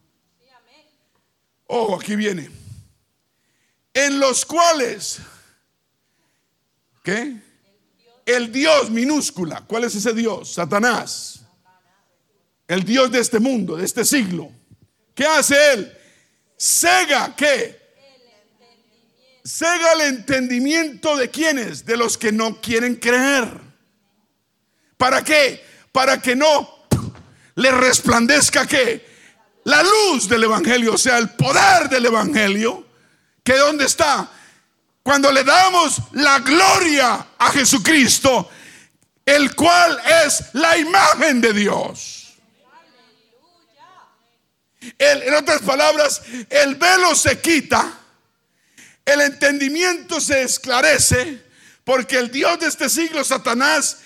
Ojo, aquí viene. En los cuales, ¿qué? El Dios minúscula. ¿Cuál es ese Dios? Satanás. El Dios de este mundo, de este siglo. ¿Qué hace él? Cega, ¿qué? Cega el entendimiento de quienes, de los que no quieren creer. ¿Para qué? Para que no le resplandezca que la luz del evangelio, o sea, el poder del evangelio, que dónde está? Cuando le damos la gloria a Jesucristo, el cual es la imagen de Dios. en otras palabras, el velo se quita el entendimiento se esclarece porque el Dios de este siglo, Satanás,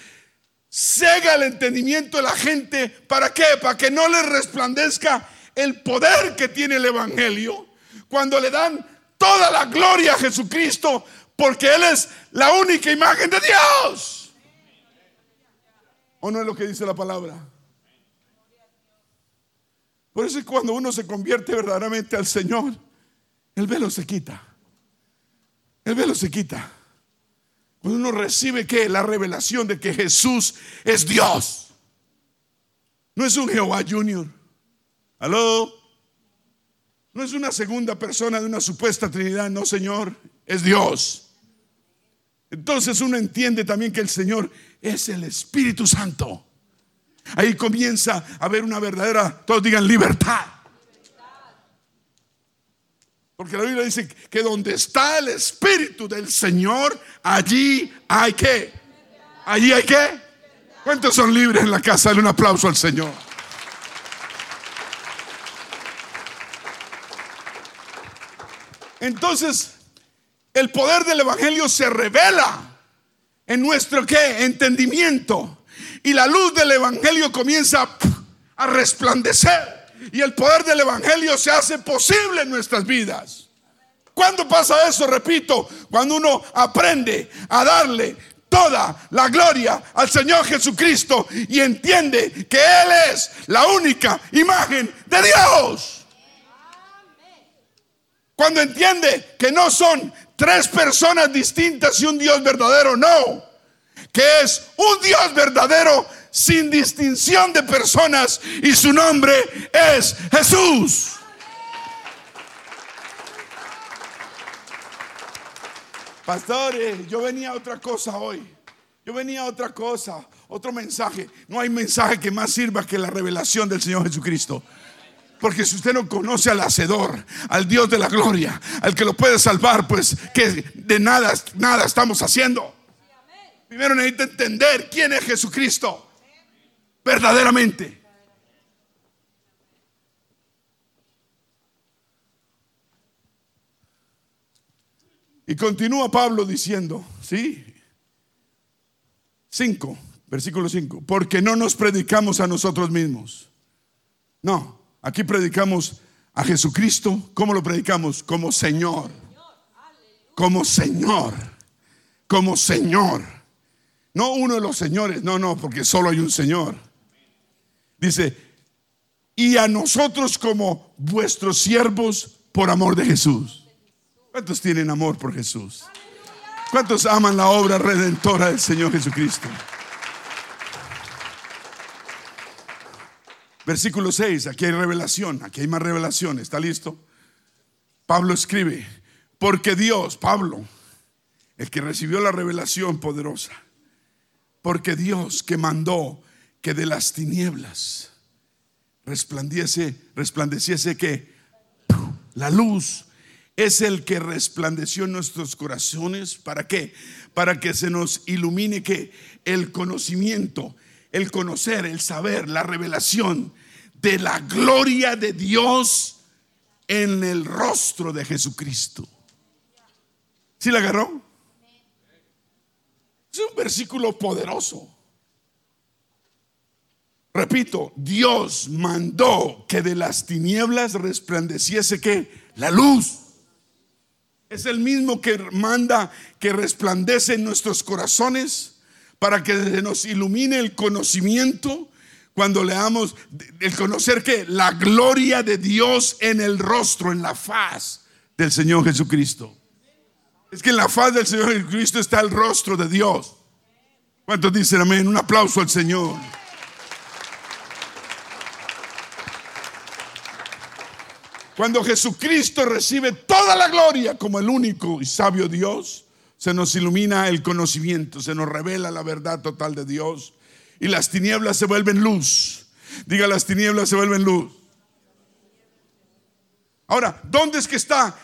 cega el entendimiento de la gente. ¿Para qué? Para que no le resplandezca el poder que tiene el Evangelio cuando le dan toda la gloria a Jesucristo porque Él es la única imagen de Dios. ¿O no es lo que dice la palabra? Por eso es cuando uno se convierte verdaderamente al Señor, el velo se quita. El velo se quita. Cuando uno recibe que la revelación de que Jesús es Dios. No es un Jehová Junior. ¿Aló? No es una segunda persona de una supuesta Trinidad, no, Señor, es Dios. Entonces uno entiende también que el Señor es el Espíritu Santo. Ahí comienza a haber una verdadera, todos digan libertad. Porque la Biblia dice que donde está el Espíritu del Señor, allí hay que. Allí hay que. ¿Cuántos son libres en la casa? Dale un aplauso al Señor. Entonces, el poder del Evangelio se revela en nuestro qué? Entendimiento. Y la luz del Evangelio comienza a resplandecer y el poder del Evangelio se hace posible en nuestras vidas. ¿Cuándo pasa eso? Repito, cuando uno aprende a darle toda la gloria al Señor Jesucristo y entiende que Él es la única imagen de Dios. Cuando entiende que no son tres personas distintas y un Dios verdadero, no. Que es un Dios verdadero sin distinción de personas y su nombre es Jesús. Pastores, yo venía a otra cosa hoy. Yo venía a otra cosa, otro mensaje. No hay mensaje que más sirva que la revelación del Señor Jesucristo. Porque si usted no conoce al Hacedor, al Dios de la gloria, al que lo puede salvar, pues que de nada, nada estamos haciendo. Primero necesita entender quién es Jesucristo. Verdaderamente. Y continúa Pablo diciendo, ¿sí? 5, versículo 5, porque no nos predicamos a nosotros mismos. No, aquí predicamos a Jesucristo. ¿Cómo lo predicamos? Como Señor. Como Señor. Como Señor. No uno de los señores, no, no, porque solo hay un Señor. Dice, y a nosotros como vuestros siervos por amor de Jesús. ¿Cuántos tienen amor por Jesús? ¿Cuántos aman la obra redentora del Señor Jesucristo? Versículo 6, aquí hay revelación, aquí hay más revelación, ¿está listo? Pablo escribe, porque Dios, Pablo, el que recibió la revelación poderosa, porque Dios que mandó que de las tinieblas resplandeciese, resplandeciese que la luz es el que resplandeció en nuestros corazones. ¿Para qué? Para que se nos ilumine que el conocimiento, el conocer, el saber, la revelación de la gloria de Dios en el rostro de Jesucristo. ¿Sí la agarró? Es un versículo poderoso. Repito, Dios mandó que de las tinieblas resplandeciese que la luz. Es el mismo que manda que resplandece en nuestros corazones para que nos ilumine el conocimiento cuando leamos el conocer que la gloria de Dios en el rostro, en la faz del Señor Jesucristo. Es que en la faz del Señor Jesucristo está el rostro de Dios. ¿Cuántos dicen amén? Un aplauso al Señor. Cuando Jesucristo recibe toda la gloria como el único y sabio Dios, se nos ilumina el conocimiento, se nos revela la verdad total de Dios y las tinieblas se vuelven luz. Diga, las tinieblas se vuelven luz. Ahora, ¿dónde es que está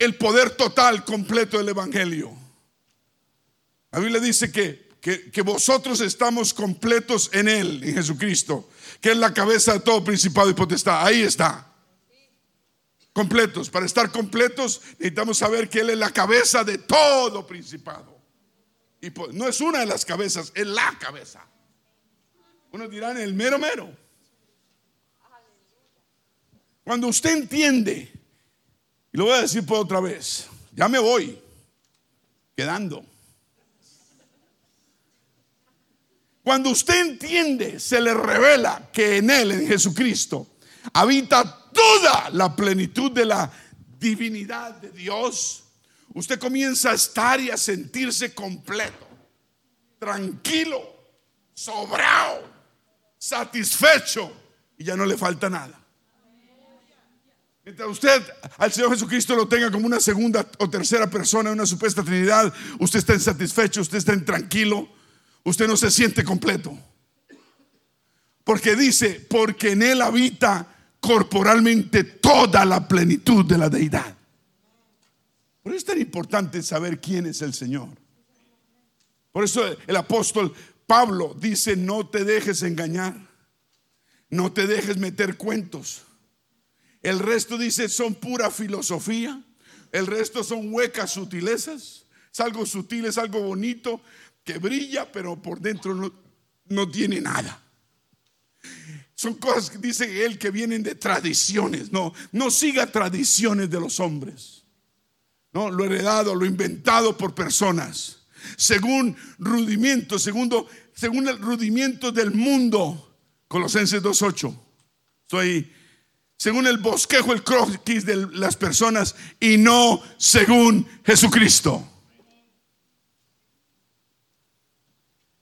el poder total, completo del Evangelio? La Biblia dice que, que, que, vosotros estamos completos en Él, en Jesucristo, que es la cabeza de todo principado y potestad. Ahí está completos. Para estar completos necesitamos saber que Él es la cabeza de todo principado. Y no es una de las cabezas, es la cabeza. Unos dirán el mero mero. Cuando usted entiende, y lo voy a decir por otra vez, ya me voy quedando. Cuando usted entiende, se le revela que en Él, en Jesucristo, habita toda la plenitud de la divinidad de Dios, usted comienza a estar y a sentirse completo, tranquilo, sobrado, satisfecho y ya no le falta nada. Mientras usted al Señor Jesucristo lo tenga como una segunda o tercera persona, una supuesta Trinidad, usted está insatisfecho, usted está tranquilo, usted no se siente completo. Porque dice, porque en Él habita corporalmente toda la plenitud de la deidad. Por eso es tan importante saber quién es el Señor. Por eso el apóstol Pablo dice, no te dejes engañar, no te dejes meter cuentos. El resto dice, son pura filosofía, el resto son huecas sutilezas, es algo sutil, es algo bonito, que brilla, pero por dentro no, no tiene nada. Son cosas que dice él que vienen de tradiciones. No, no siga tradiciones de los hombres. No, lo heredado, lo inventado por personas. Según rudimiento, segundo, según el rudimiento del mundo. Colosenses 2.8. Estoy según el bosquejo, el croquis de las personas y no según Jesucristo.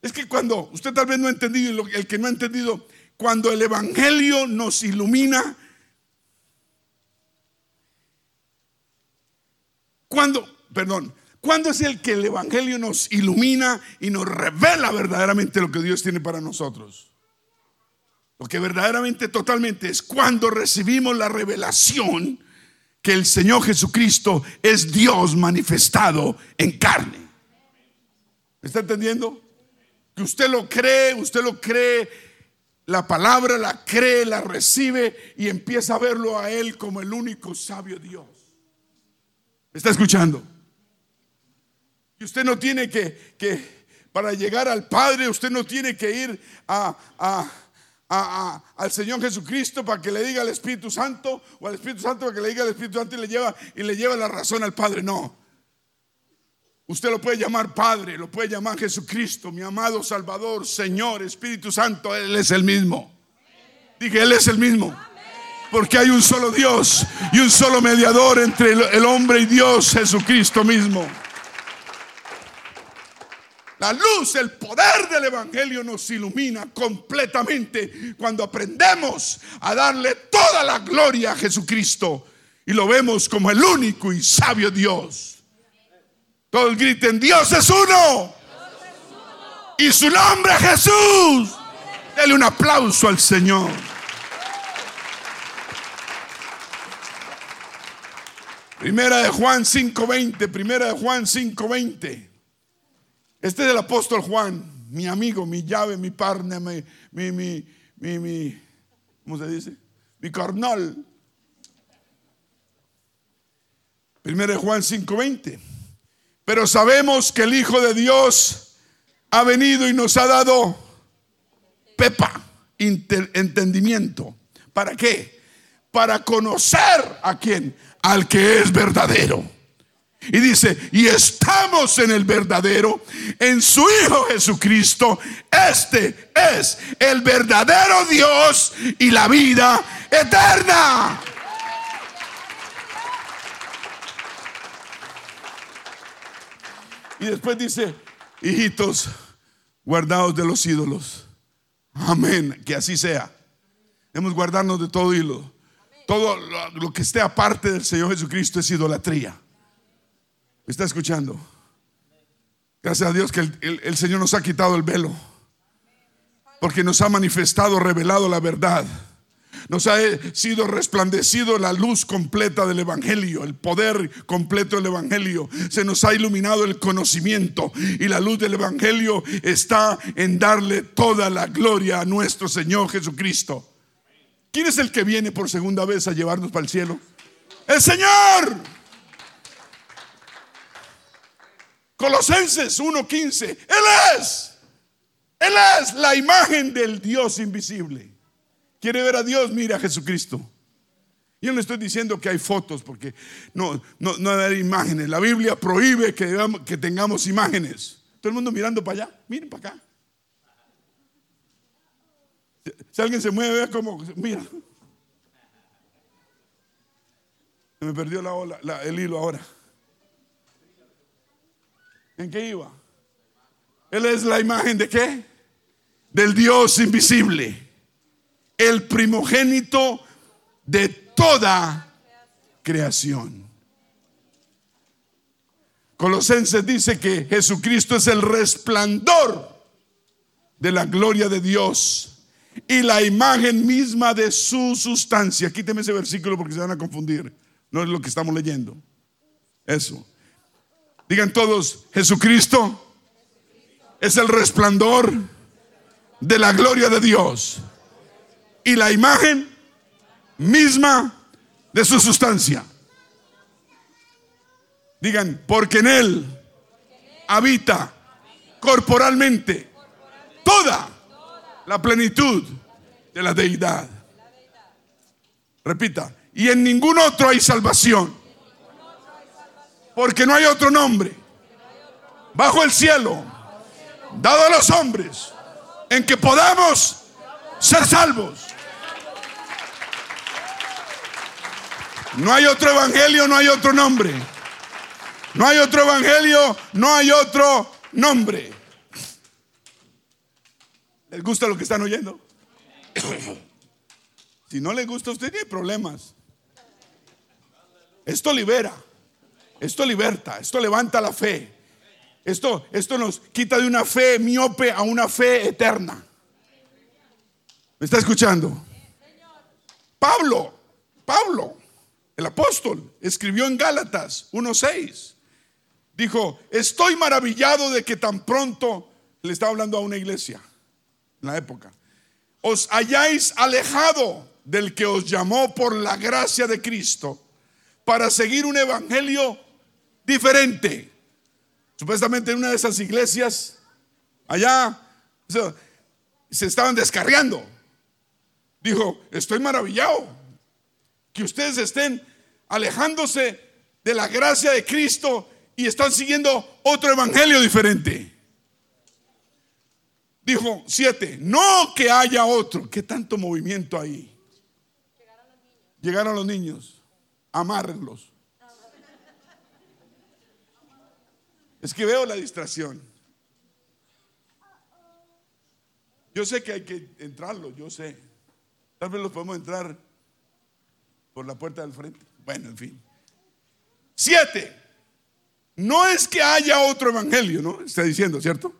Es que cuando, usted tal vez no ha entendido, el que no ha entendido, cuando el Evangelio nos ilumina, cuando, perdón, ¿cuándo es el que el Evangelio nos ilumina y nos revela verdaderamente lo que Dios tiene para nosotros? Lo que verdaderamente, totalmente es cuando recibimos la revelación que el Señor Jesucristo es Dios manifestado en carne. ¿Me está entendiendo? Que usted lo cree, usted lo cree, la palabra la cree, la recibe y empieza a verlo a Él como el único sabio Dios. ¿Me está escuchando? Y usted no tiene que, que para llegar al Padre, usted no tiene que ir a, a al Señor Jesucristo para que le diga al Espíritu Santo o al Espíritu Santo para que le diga al Espíritu Santo y le lleva y le lleva la razón al Padre. No. Usted lo puede llamar Padre, lo puede llamar Jesucristo, mi amado Salvador, Señor, Espíritu Santo, Él es el mismo. Dije, Él es el mismo. Porque hay un solo Dios y un solo mediador entre el hombre y Dios, Jesucristo mismo. La luz, el poder del Evangelio nos ilumina completamente cuando aprendemos a darle toda la gloria a Jesucristo y lo vemos como el único y sabio Dios. Todos griten, Dios es uno. Y su nombre es Jesús. Dele un aplauso al Señor. Primera de Juan 5:20, primera de Juan 5:20. Este es el apóstol Juan, mi amigo, mi llave, mi partner, mi, mi, mi, mi, ¿cómo se dice? Mi carnal. Primero de Juan 5:20. Pero sabemos que el Hijo de Dios ha venido y nos ha dado pepa, entendimiento. ¿Para qué? Para conocer a quién, al que es verdadero. Y dice, y estamos en el verdadero, en su Hijo Jesucristo. Este es el verdadero Dios y la vida eterna. Y después dice, hijitos, guardados de los ídolos. Amén, que así sea. Debemos guardarnos de todo hilo. Todo lo que esté aparte del Señor Jesucristo es idolatría está escuchando? Gracias a Dios que el, Señor nos ha quitado el velo. Porque nos ha manifestado, revelado la verdad. Nos ha sido resplandecido la luz completa del Evangelio, el poder completo del Evangelio. Se nos ha iluminado el conocimiento y la luz del Evangelio está en darle toda la gloria a nuestro Señor Jesucristo. ¿Quién es el que viene por segunda vez a llevarnos para el cielo? El Señor. Colosenses 1:15. Él es. Él es la imagen del Dios invisible. ¿Quiere ver a Dios? Mira a Jesucristo. Yo no estoy diciendo que hay fotos porque no, no, no hay imágenes. La Biblia prohíbe que, que tengamos imágenes. Todo el mundo mirando para allá. Miren para acá. Si alguien se mueve, vea como, mira. Me perdió la ola, el hilo ahora. ¿En qué iba? Él es la imagen de qué? Del Dios invisible. El primogénito de toda creación. Colosenses dice que Jesucristo es el resplandor de la gloria de Dios y la imagen misma de su sustancia. Quíteme ese versículo porque se van a confundir. No es lo que estamos leyendo. Eso. Digan todos, Jesucristo es el resplandor de la gloria de Dios y la imagen misma de su sustancia. Digan, porque en Él habita corporalmente toda la plenitud de la deidad. Repita, y en ningún otro hay salvación porque no hay otro nombre bajo el cielo dado a los hombres en que podamos ser salvos. No hay otro evangelio, no hay otro nombre. No hay otro evangelio, no hay otro nombre. ¿Les gusta lo que están oyendo? si no les gusta usted, tiene problemas. Esto libera, esto liberta, esto levanta la fe. Esto, esto nos quita de una fe miope a una fe eterna. ¿Me está escuchando? Pablo, Pablo, el apóstol, escribió en Gálatas 1.6. Dijo, estoy maravillado de que tan pronto, le estaba hablando a una iglesia en la época, os hayáis alejado del que os llamó por la gracia de Cristo para seguir un evangelio diferente. Supuestamente en una de esas iglesias, allá, se estaban descarriando. Dijo, estoy maravillado que ustedes estén alejándose de la gracia de Cristo y están siguiendo otro evangelio diferente. Dijo siete, no que haya otro. ¿Qué tanto movimiento ahí? Llegaron los niños, amárrenlos. Es que veo la distracción. Yo sé que hay que entrarlo, yo sé. Tal vez los podemos entrar por la puerta del frente. Bueno, en fin. Siete. No es que haya otro evangelio, ¿no? Está diciendo, ¿cierto?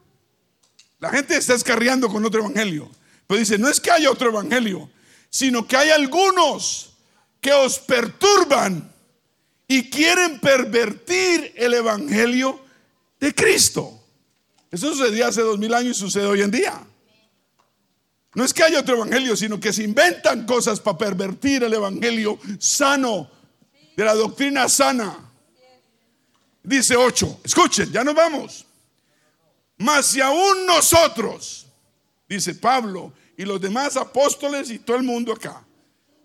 La gente está escarriando con otro evangelio. Pero dice, no es que haya otro evangelio, sino que hay algunos que os perturban y quieren pervertir el evangelio de Cristo. Eso sucedía hace dos mil años y sucede hoy en día. No es que haya otro evangelio, sino que se inventan cosas para pervertir el evangelio sano, de la doctrina sana. Dice 8, escuchen, ya nos vamos. Mas si aún nosotros, dice Pablo y los demás apóstoles y todo el mundo acá,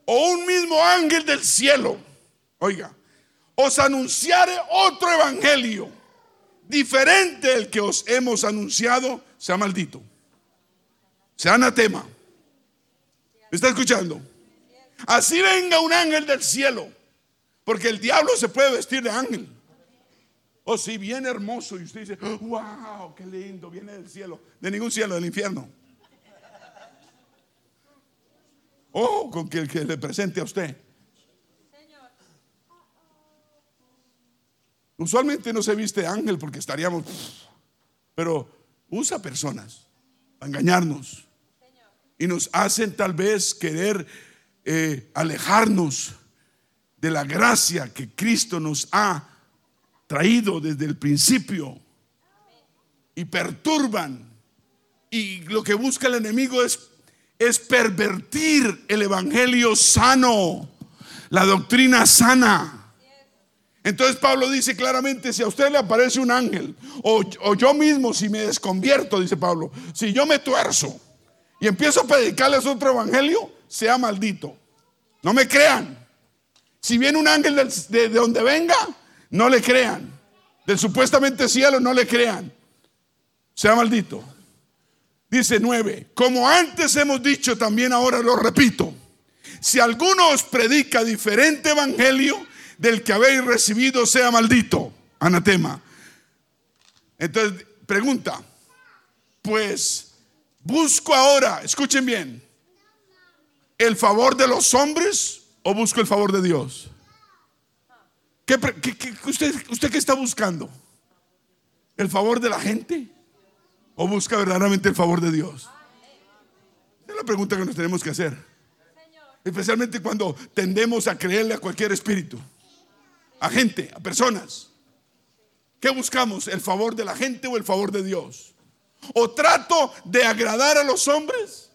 o un mismo ángel del cielo, oiga, os anunciare otro evangelio diferente del que os hemos anunciado, sea maldito sea anatema. ¿Me está escuchando? Así venga un ángel del cielo, porque el diablo se puede vestir de ángel. O si viene hermoso y usted dice, wow, qué lindo, viene del cielo, de ningún cielo, del infierno. Oh, con que el que le presente a usted. Usualmente no se viste ángel porque estaríamos, pero usa personas a engañarnos y nos hacen tal vez querer eh, alejarnos de la gracia que Cristo nos ha traído desde el principio y perturban. Y lo que busca el enemigo es, es pervertir el evangelio sano, la doctrina sana. Entonces Pablo dice claramente, si a usted le aparece un ángel, o, o, yo mismo si me desconvierto, dice Pablo, si yo me tuerzo, y empiezo a predicarles otro evangelio, sea maldito. No me crean. Si viene un ángel de, donde venga, no le crean. Del supuestamente cielo, no le crean. Sea maldito. Dice nueve, como antes hemos dicho, también ahora lo repito. Si alguno os predica diferente evangelio del que habéis recibido, sea maldito. Anatema. Entonces, pregunta, pues ¿Busco ahora, escuchen bien, el favor de los hombres o busco el favor de Dios? ¿Qué, usted, ¿Usted qué está buscando? ¿El favor de la gente? ¿O busca verdaderamente el favor de Dios? Es la pregunta que nos tenemos que hacer. Especialmente cuando tendemos a creerle a cualquier espíritu, a gente, a personas. ¿Qué buscamos? ¿El favor de la gente o el favor de Dios? ¿O trato de agradar a los hombres?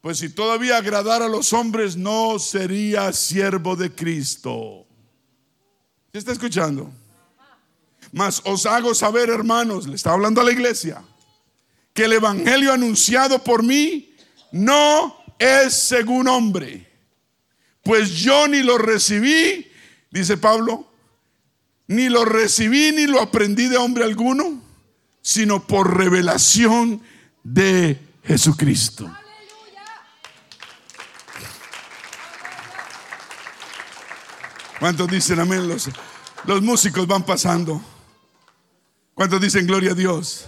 Pues si todavía agradar a los hombres, no sería siervo de Cristo. ¿Se está escuchando? Mas os hago saber, hermanos, le está hablando a la iglesia, que el evangelio anunciado por mí no es según hombre. Pues yo ni lo recibí, dice Pablo, ni lo recibí ni lo aprendí de hombre alguno sino por revelación de Jesucristo. ¿Cuántos dicen amén? Los, los músicos van pasando. ¿Cuántos dicen gloria a Dios?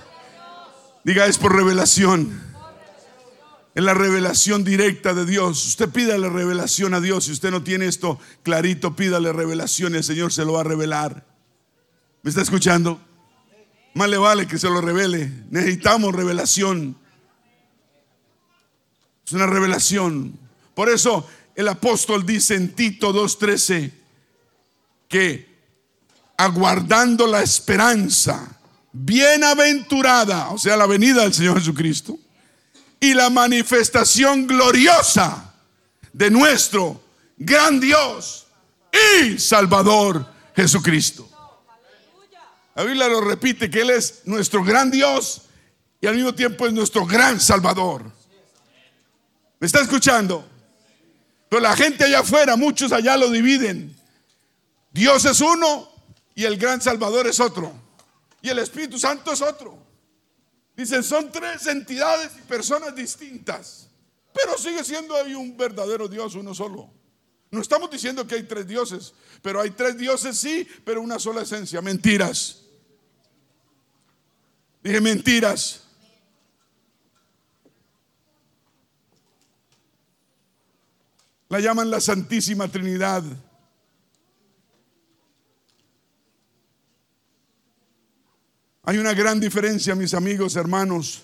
Diga, es por revelación. Es la revelación directa de Dios. Usted pídale revelación a Dios. Si usted no tiene esto clarito, pídale revelación y el Señor se lo va a revelar. ¿Me está escuchando? Más le vale que se lo revele. Necesitamos revelación. Es una revelación. Por eso el apóstol dice en Tito 2.13 que aguardando la esperanza bienaventurada, o sea, la venida del Señor Jesucristo, y la manifestación gloriosa de nuestro gran Dios y Salvador Jesucristo. La Biblia lo repite que Él es nuestro gran Dios y al mismo tiempo es nuestro gran Salvador. ¿Me está escuchando? Pero la gente allá afuera, muchos allá lo dividen. Dios es uno y el gran Salvador es otro. Y el Espíritu Santo es otro. Dicen, son tres entidades y personas distintas. Pero sigue siendo ahí un verdadero Dios, uno solo. No estamos diciendo que hay tres dioses, pero hay tres dioses sí, pero una sola esencia. Mentiras. Dije mentiras. La llaman la Santísima Trinidad. Hay una gran diferencia, mis amigos, hermanos,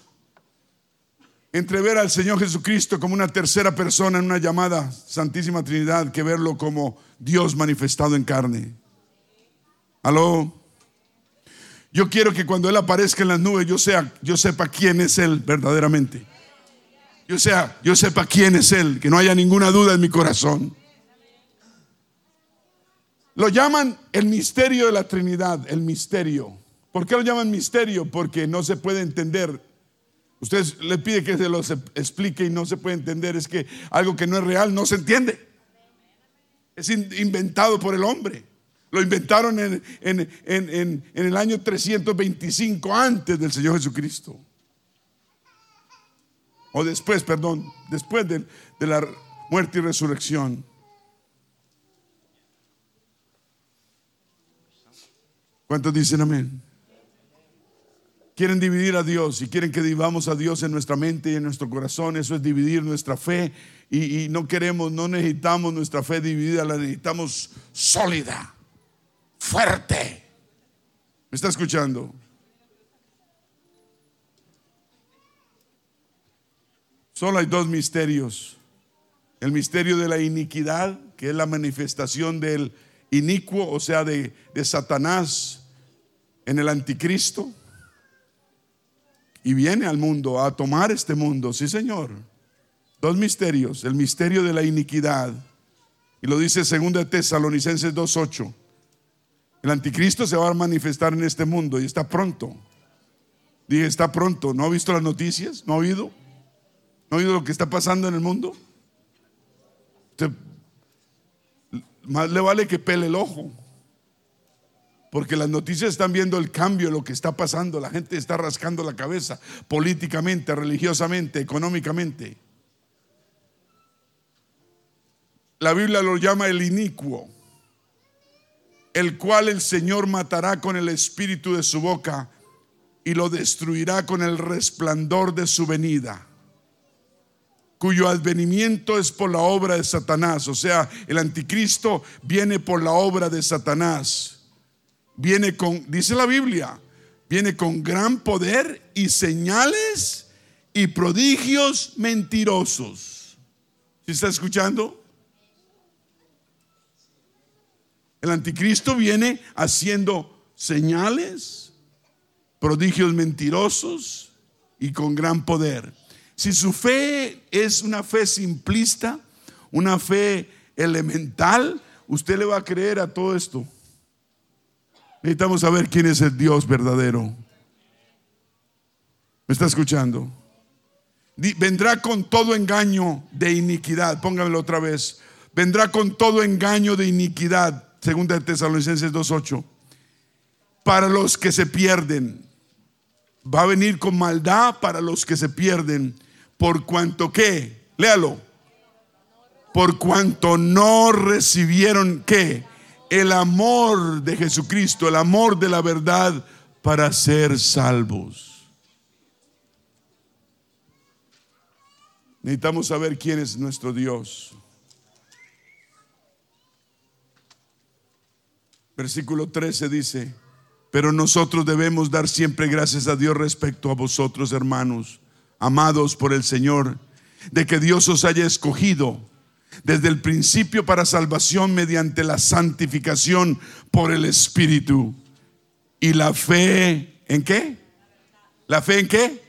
entre ver al Señor Jesucristo como una tercera persona en una llamada Santísima Trinidad que verlo como Dios manifestado en carne. Aló. Yo quiero que cuando Él aparezca en las nubes yo, sea, yo sepa quién es Él verdaderamente. Yo, sea, yo sepa quién es Él, que no haya ninguna duda en mi corazón. Lo llaman el misterio de la Trinidad, el misterio. ¿Por qué lo llaman misterio? Porque no se puede entender. Usted le pide que se lo explique y no se puede entender. Es que algo que no es real no se entiende. Es inventado por el hombre. Lo inventaron en, en, el año 325 antes del Señor Jesucristo. O después, perdón, después de, de la muerte y resurrección. ¿Cuántos dicen amén? quieren dividir a Dios y quieren que vivamos a Dios en nuestra mente y en nuestro corazón. Eso es dividir nuestra fe y, no queremos, no necesitamos nuestra fe dividida, la necesitamos sólida, fuerte. ¿Me está escuchando? Solo hay dos misterios. El misterio de la iniquidad, que es la manifestación del inicuo, o sea, de, de Satanás en el anticristo y viene al mundo a tomar este mundo. Sí, Señor. Dos misterios. El misterio de la iniquidad. Y lo dice 2 Tesalonicenses 2.8. El anticristo se va a manifestar en este mundo y está pronto. Dije, está pronto. ¿No ha visto las noticias? ¿No ha oído? ¿No ha oído lo que está pasando en el mundo? más le vale que pele el ojo. Porque las noticias están viendo el cambio, lo que está pasando. La gente está rascando la cabeza políticamente, religiosamente, económicamente. La Biblia lo llama el inicuo, el cual el Señor matará con el espíritu de su boca y lo destruirá con el resplandor de su venida cuyo advenimiento es por la obra de Satanás. O sea, el anticristo viene por la obra de Satanás viene con, dice la Biblia, viene con gran poder y señales y prodigios mentirosos. ¿Sí está escuchando? El anticristo viene haciendo señales, prodigios mentirosos y con gran poder. Si su fe es una fe simplista, una fe elemental, usted le va a creer a todo esto. Necesitamos saber quién es el Dios verdadero. ¿Me está escuchando? Vendrá con todo engaño de iniquidad. Póngamelo otra vez. Vendrá con todo engaño de iniquidad. Segunda de Tesalonicenses 2.8. Para los que se pierden. Va a venir con maldad para los que se pierden. Por cuanto que, léalo. Por cuanto no recibieron que el amor de Jesucristo, el amor de la verdad para ser salvos. Necesitamos saber quién es nuestro Dios. Versículo 13 dice, pero nosotros debemos dar siempre gracias a Dios respecto a vosotros, hermanos, amados por el Señor, de que Dios os haya escogido desde el principio para salvación mediante la santificación por el Espíritu. Y la fe, ¿en qué? ¿La fe en qué?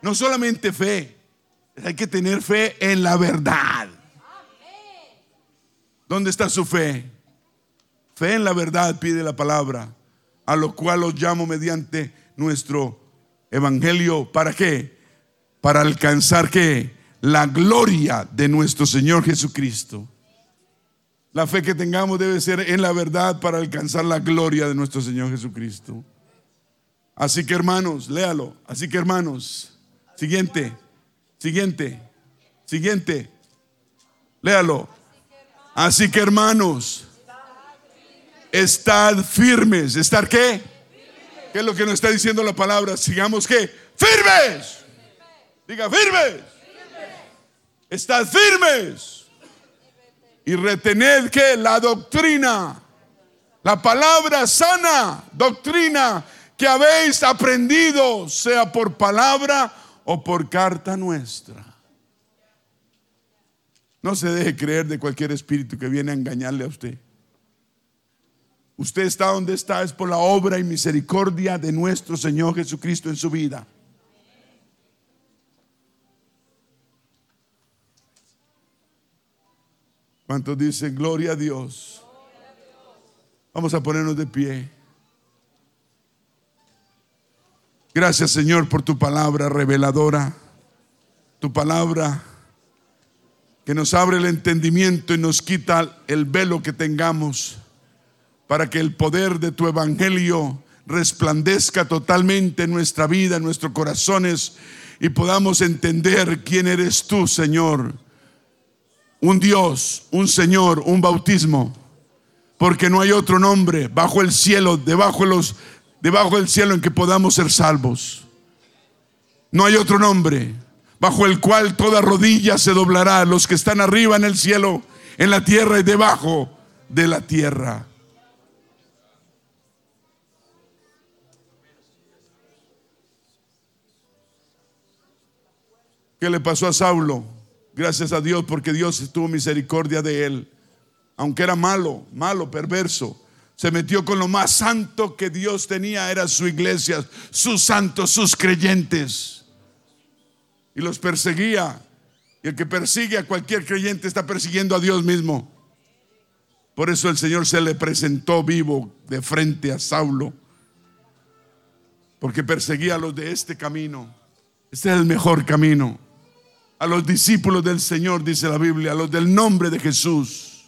No solamente fe, hay que tener fe en la verdad. ¿Dónde está su fe? Fe en la verdad, pide la palabra, a lo cual os llamo mediante nuestro evangelio. ¿Para qué? Para alcanzar qué? La gloria de nuestro Señor Jesucristo. La fe que tengamos debe ser en la verdad para alcanzar la gloria de nuestro Señor Jesucristo. Así que hermanos, léalo. Así que hermanos, siguiente, siguiente, siguiente, léalo. Así que hermanos, Estad firmes. ¿Estar qué? ¿Qué es lo que nos está diciendo la palabra? Sigamos qué? Firmes. Diga firmes. Estad firmes. Y retened que la doctrina, la palabra sana, doctrina que habéis aprendido, sea por palabra o por carta nuestra. No se deje creer de cualquier espíritu que viene a engañarle a usted. Usted está donde está es por la obra y misericordia de nuestro Señor Jesucristo en su vida. ¿Cuántos dicen gloria a Dios? Vamos a ponernos de pie. Gracias Señor por tu palabra reveladora, tu palabra que nos abre el entendimiento y nos quita el velo que tengamos para que el poder de tu evangelio resplandezca totalmente en nuestra vida, en nuestros corazones y podamos entender quién eres tú, Señor. Un Dios, un Señor, un bautismo, porque no hay otro nombre bajo el cielo, debajo de los debajo del cielo en que podamos ser salvos. No hay otro nombre bajo el cual toda rodilla se doblará, los que están arriba en el cielo, en la tierra y debajo de la tierra. ¿Qué le pasó a Saulo? Gracias a Dios porque Dios tuvo misericordia de él. Aunque era malo, malo, perverso, se metió con lo más santo que Dios tenía, era su iglesia, sus santos, sus creyentes. Y los perseguía. Y el que persigue a cualquier creyente está persiguiendo a Dios mismo. Por eso el Señor se le presentó vivo de frente a Saulo. Porque perseguía a los de este camino. Este es el mejor camino a los discípulos del Señor, dice la Biblia, a los del nombre de Jesús.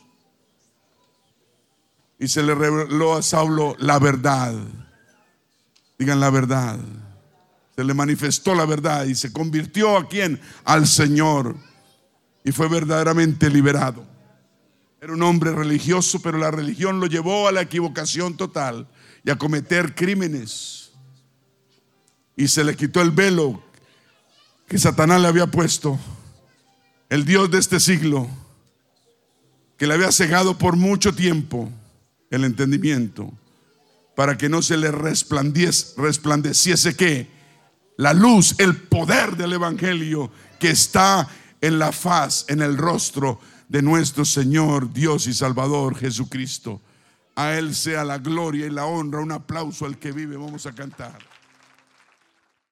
Y se le reveló a Saulo la verdad. Digan la verdad. Se le manifestó la verdad y se convirtió a quién? Al Señor. Y fue verdaderamente liberado. Era un hombre religioso, pero la religión lo llevó a la equivocación total y a cometer crímenes. Y se le quitó el velo que Satanás le había puesto, el Dios de este siglo, que le había cegado por mucho tiempo el entendimiento, para que no se le resplandeciese que la luz, el poder del Evangelio que está en la faz, en el rostro de nuestro Señor, Dios y Salvador Jesucristo. A Él sea la gloria y la honra. Un aplauso al que vive. Vamos a cantar.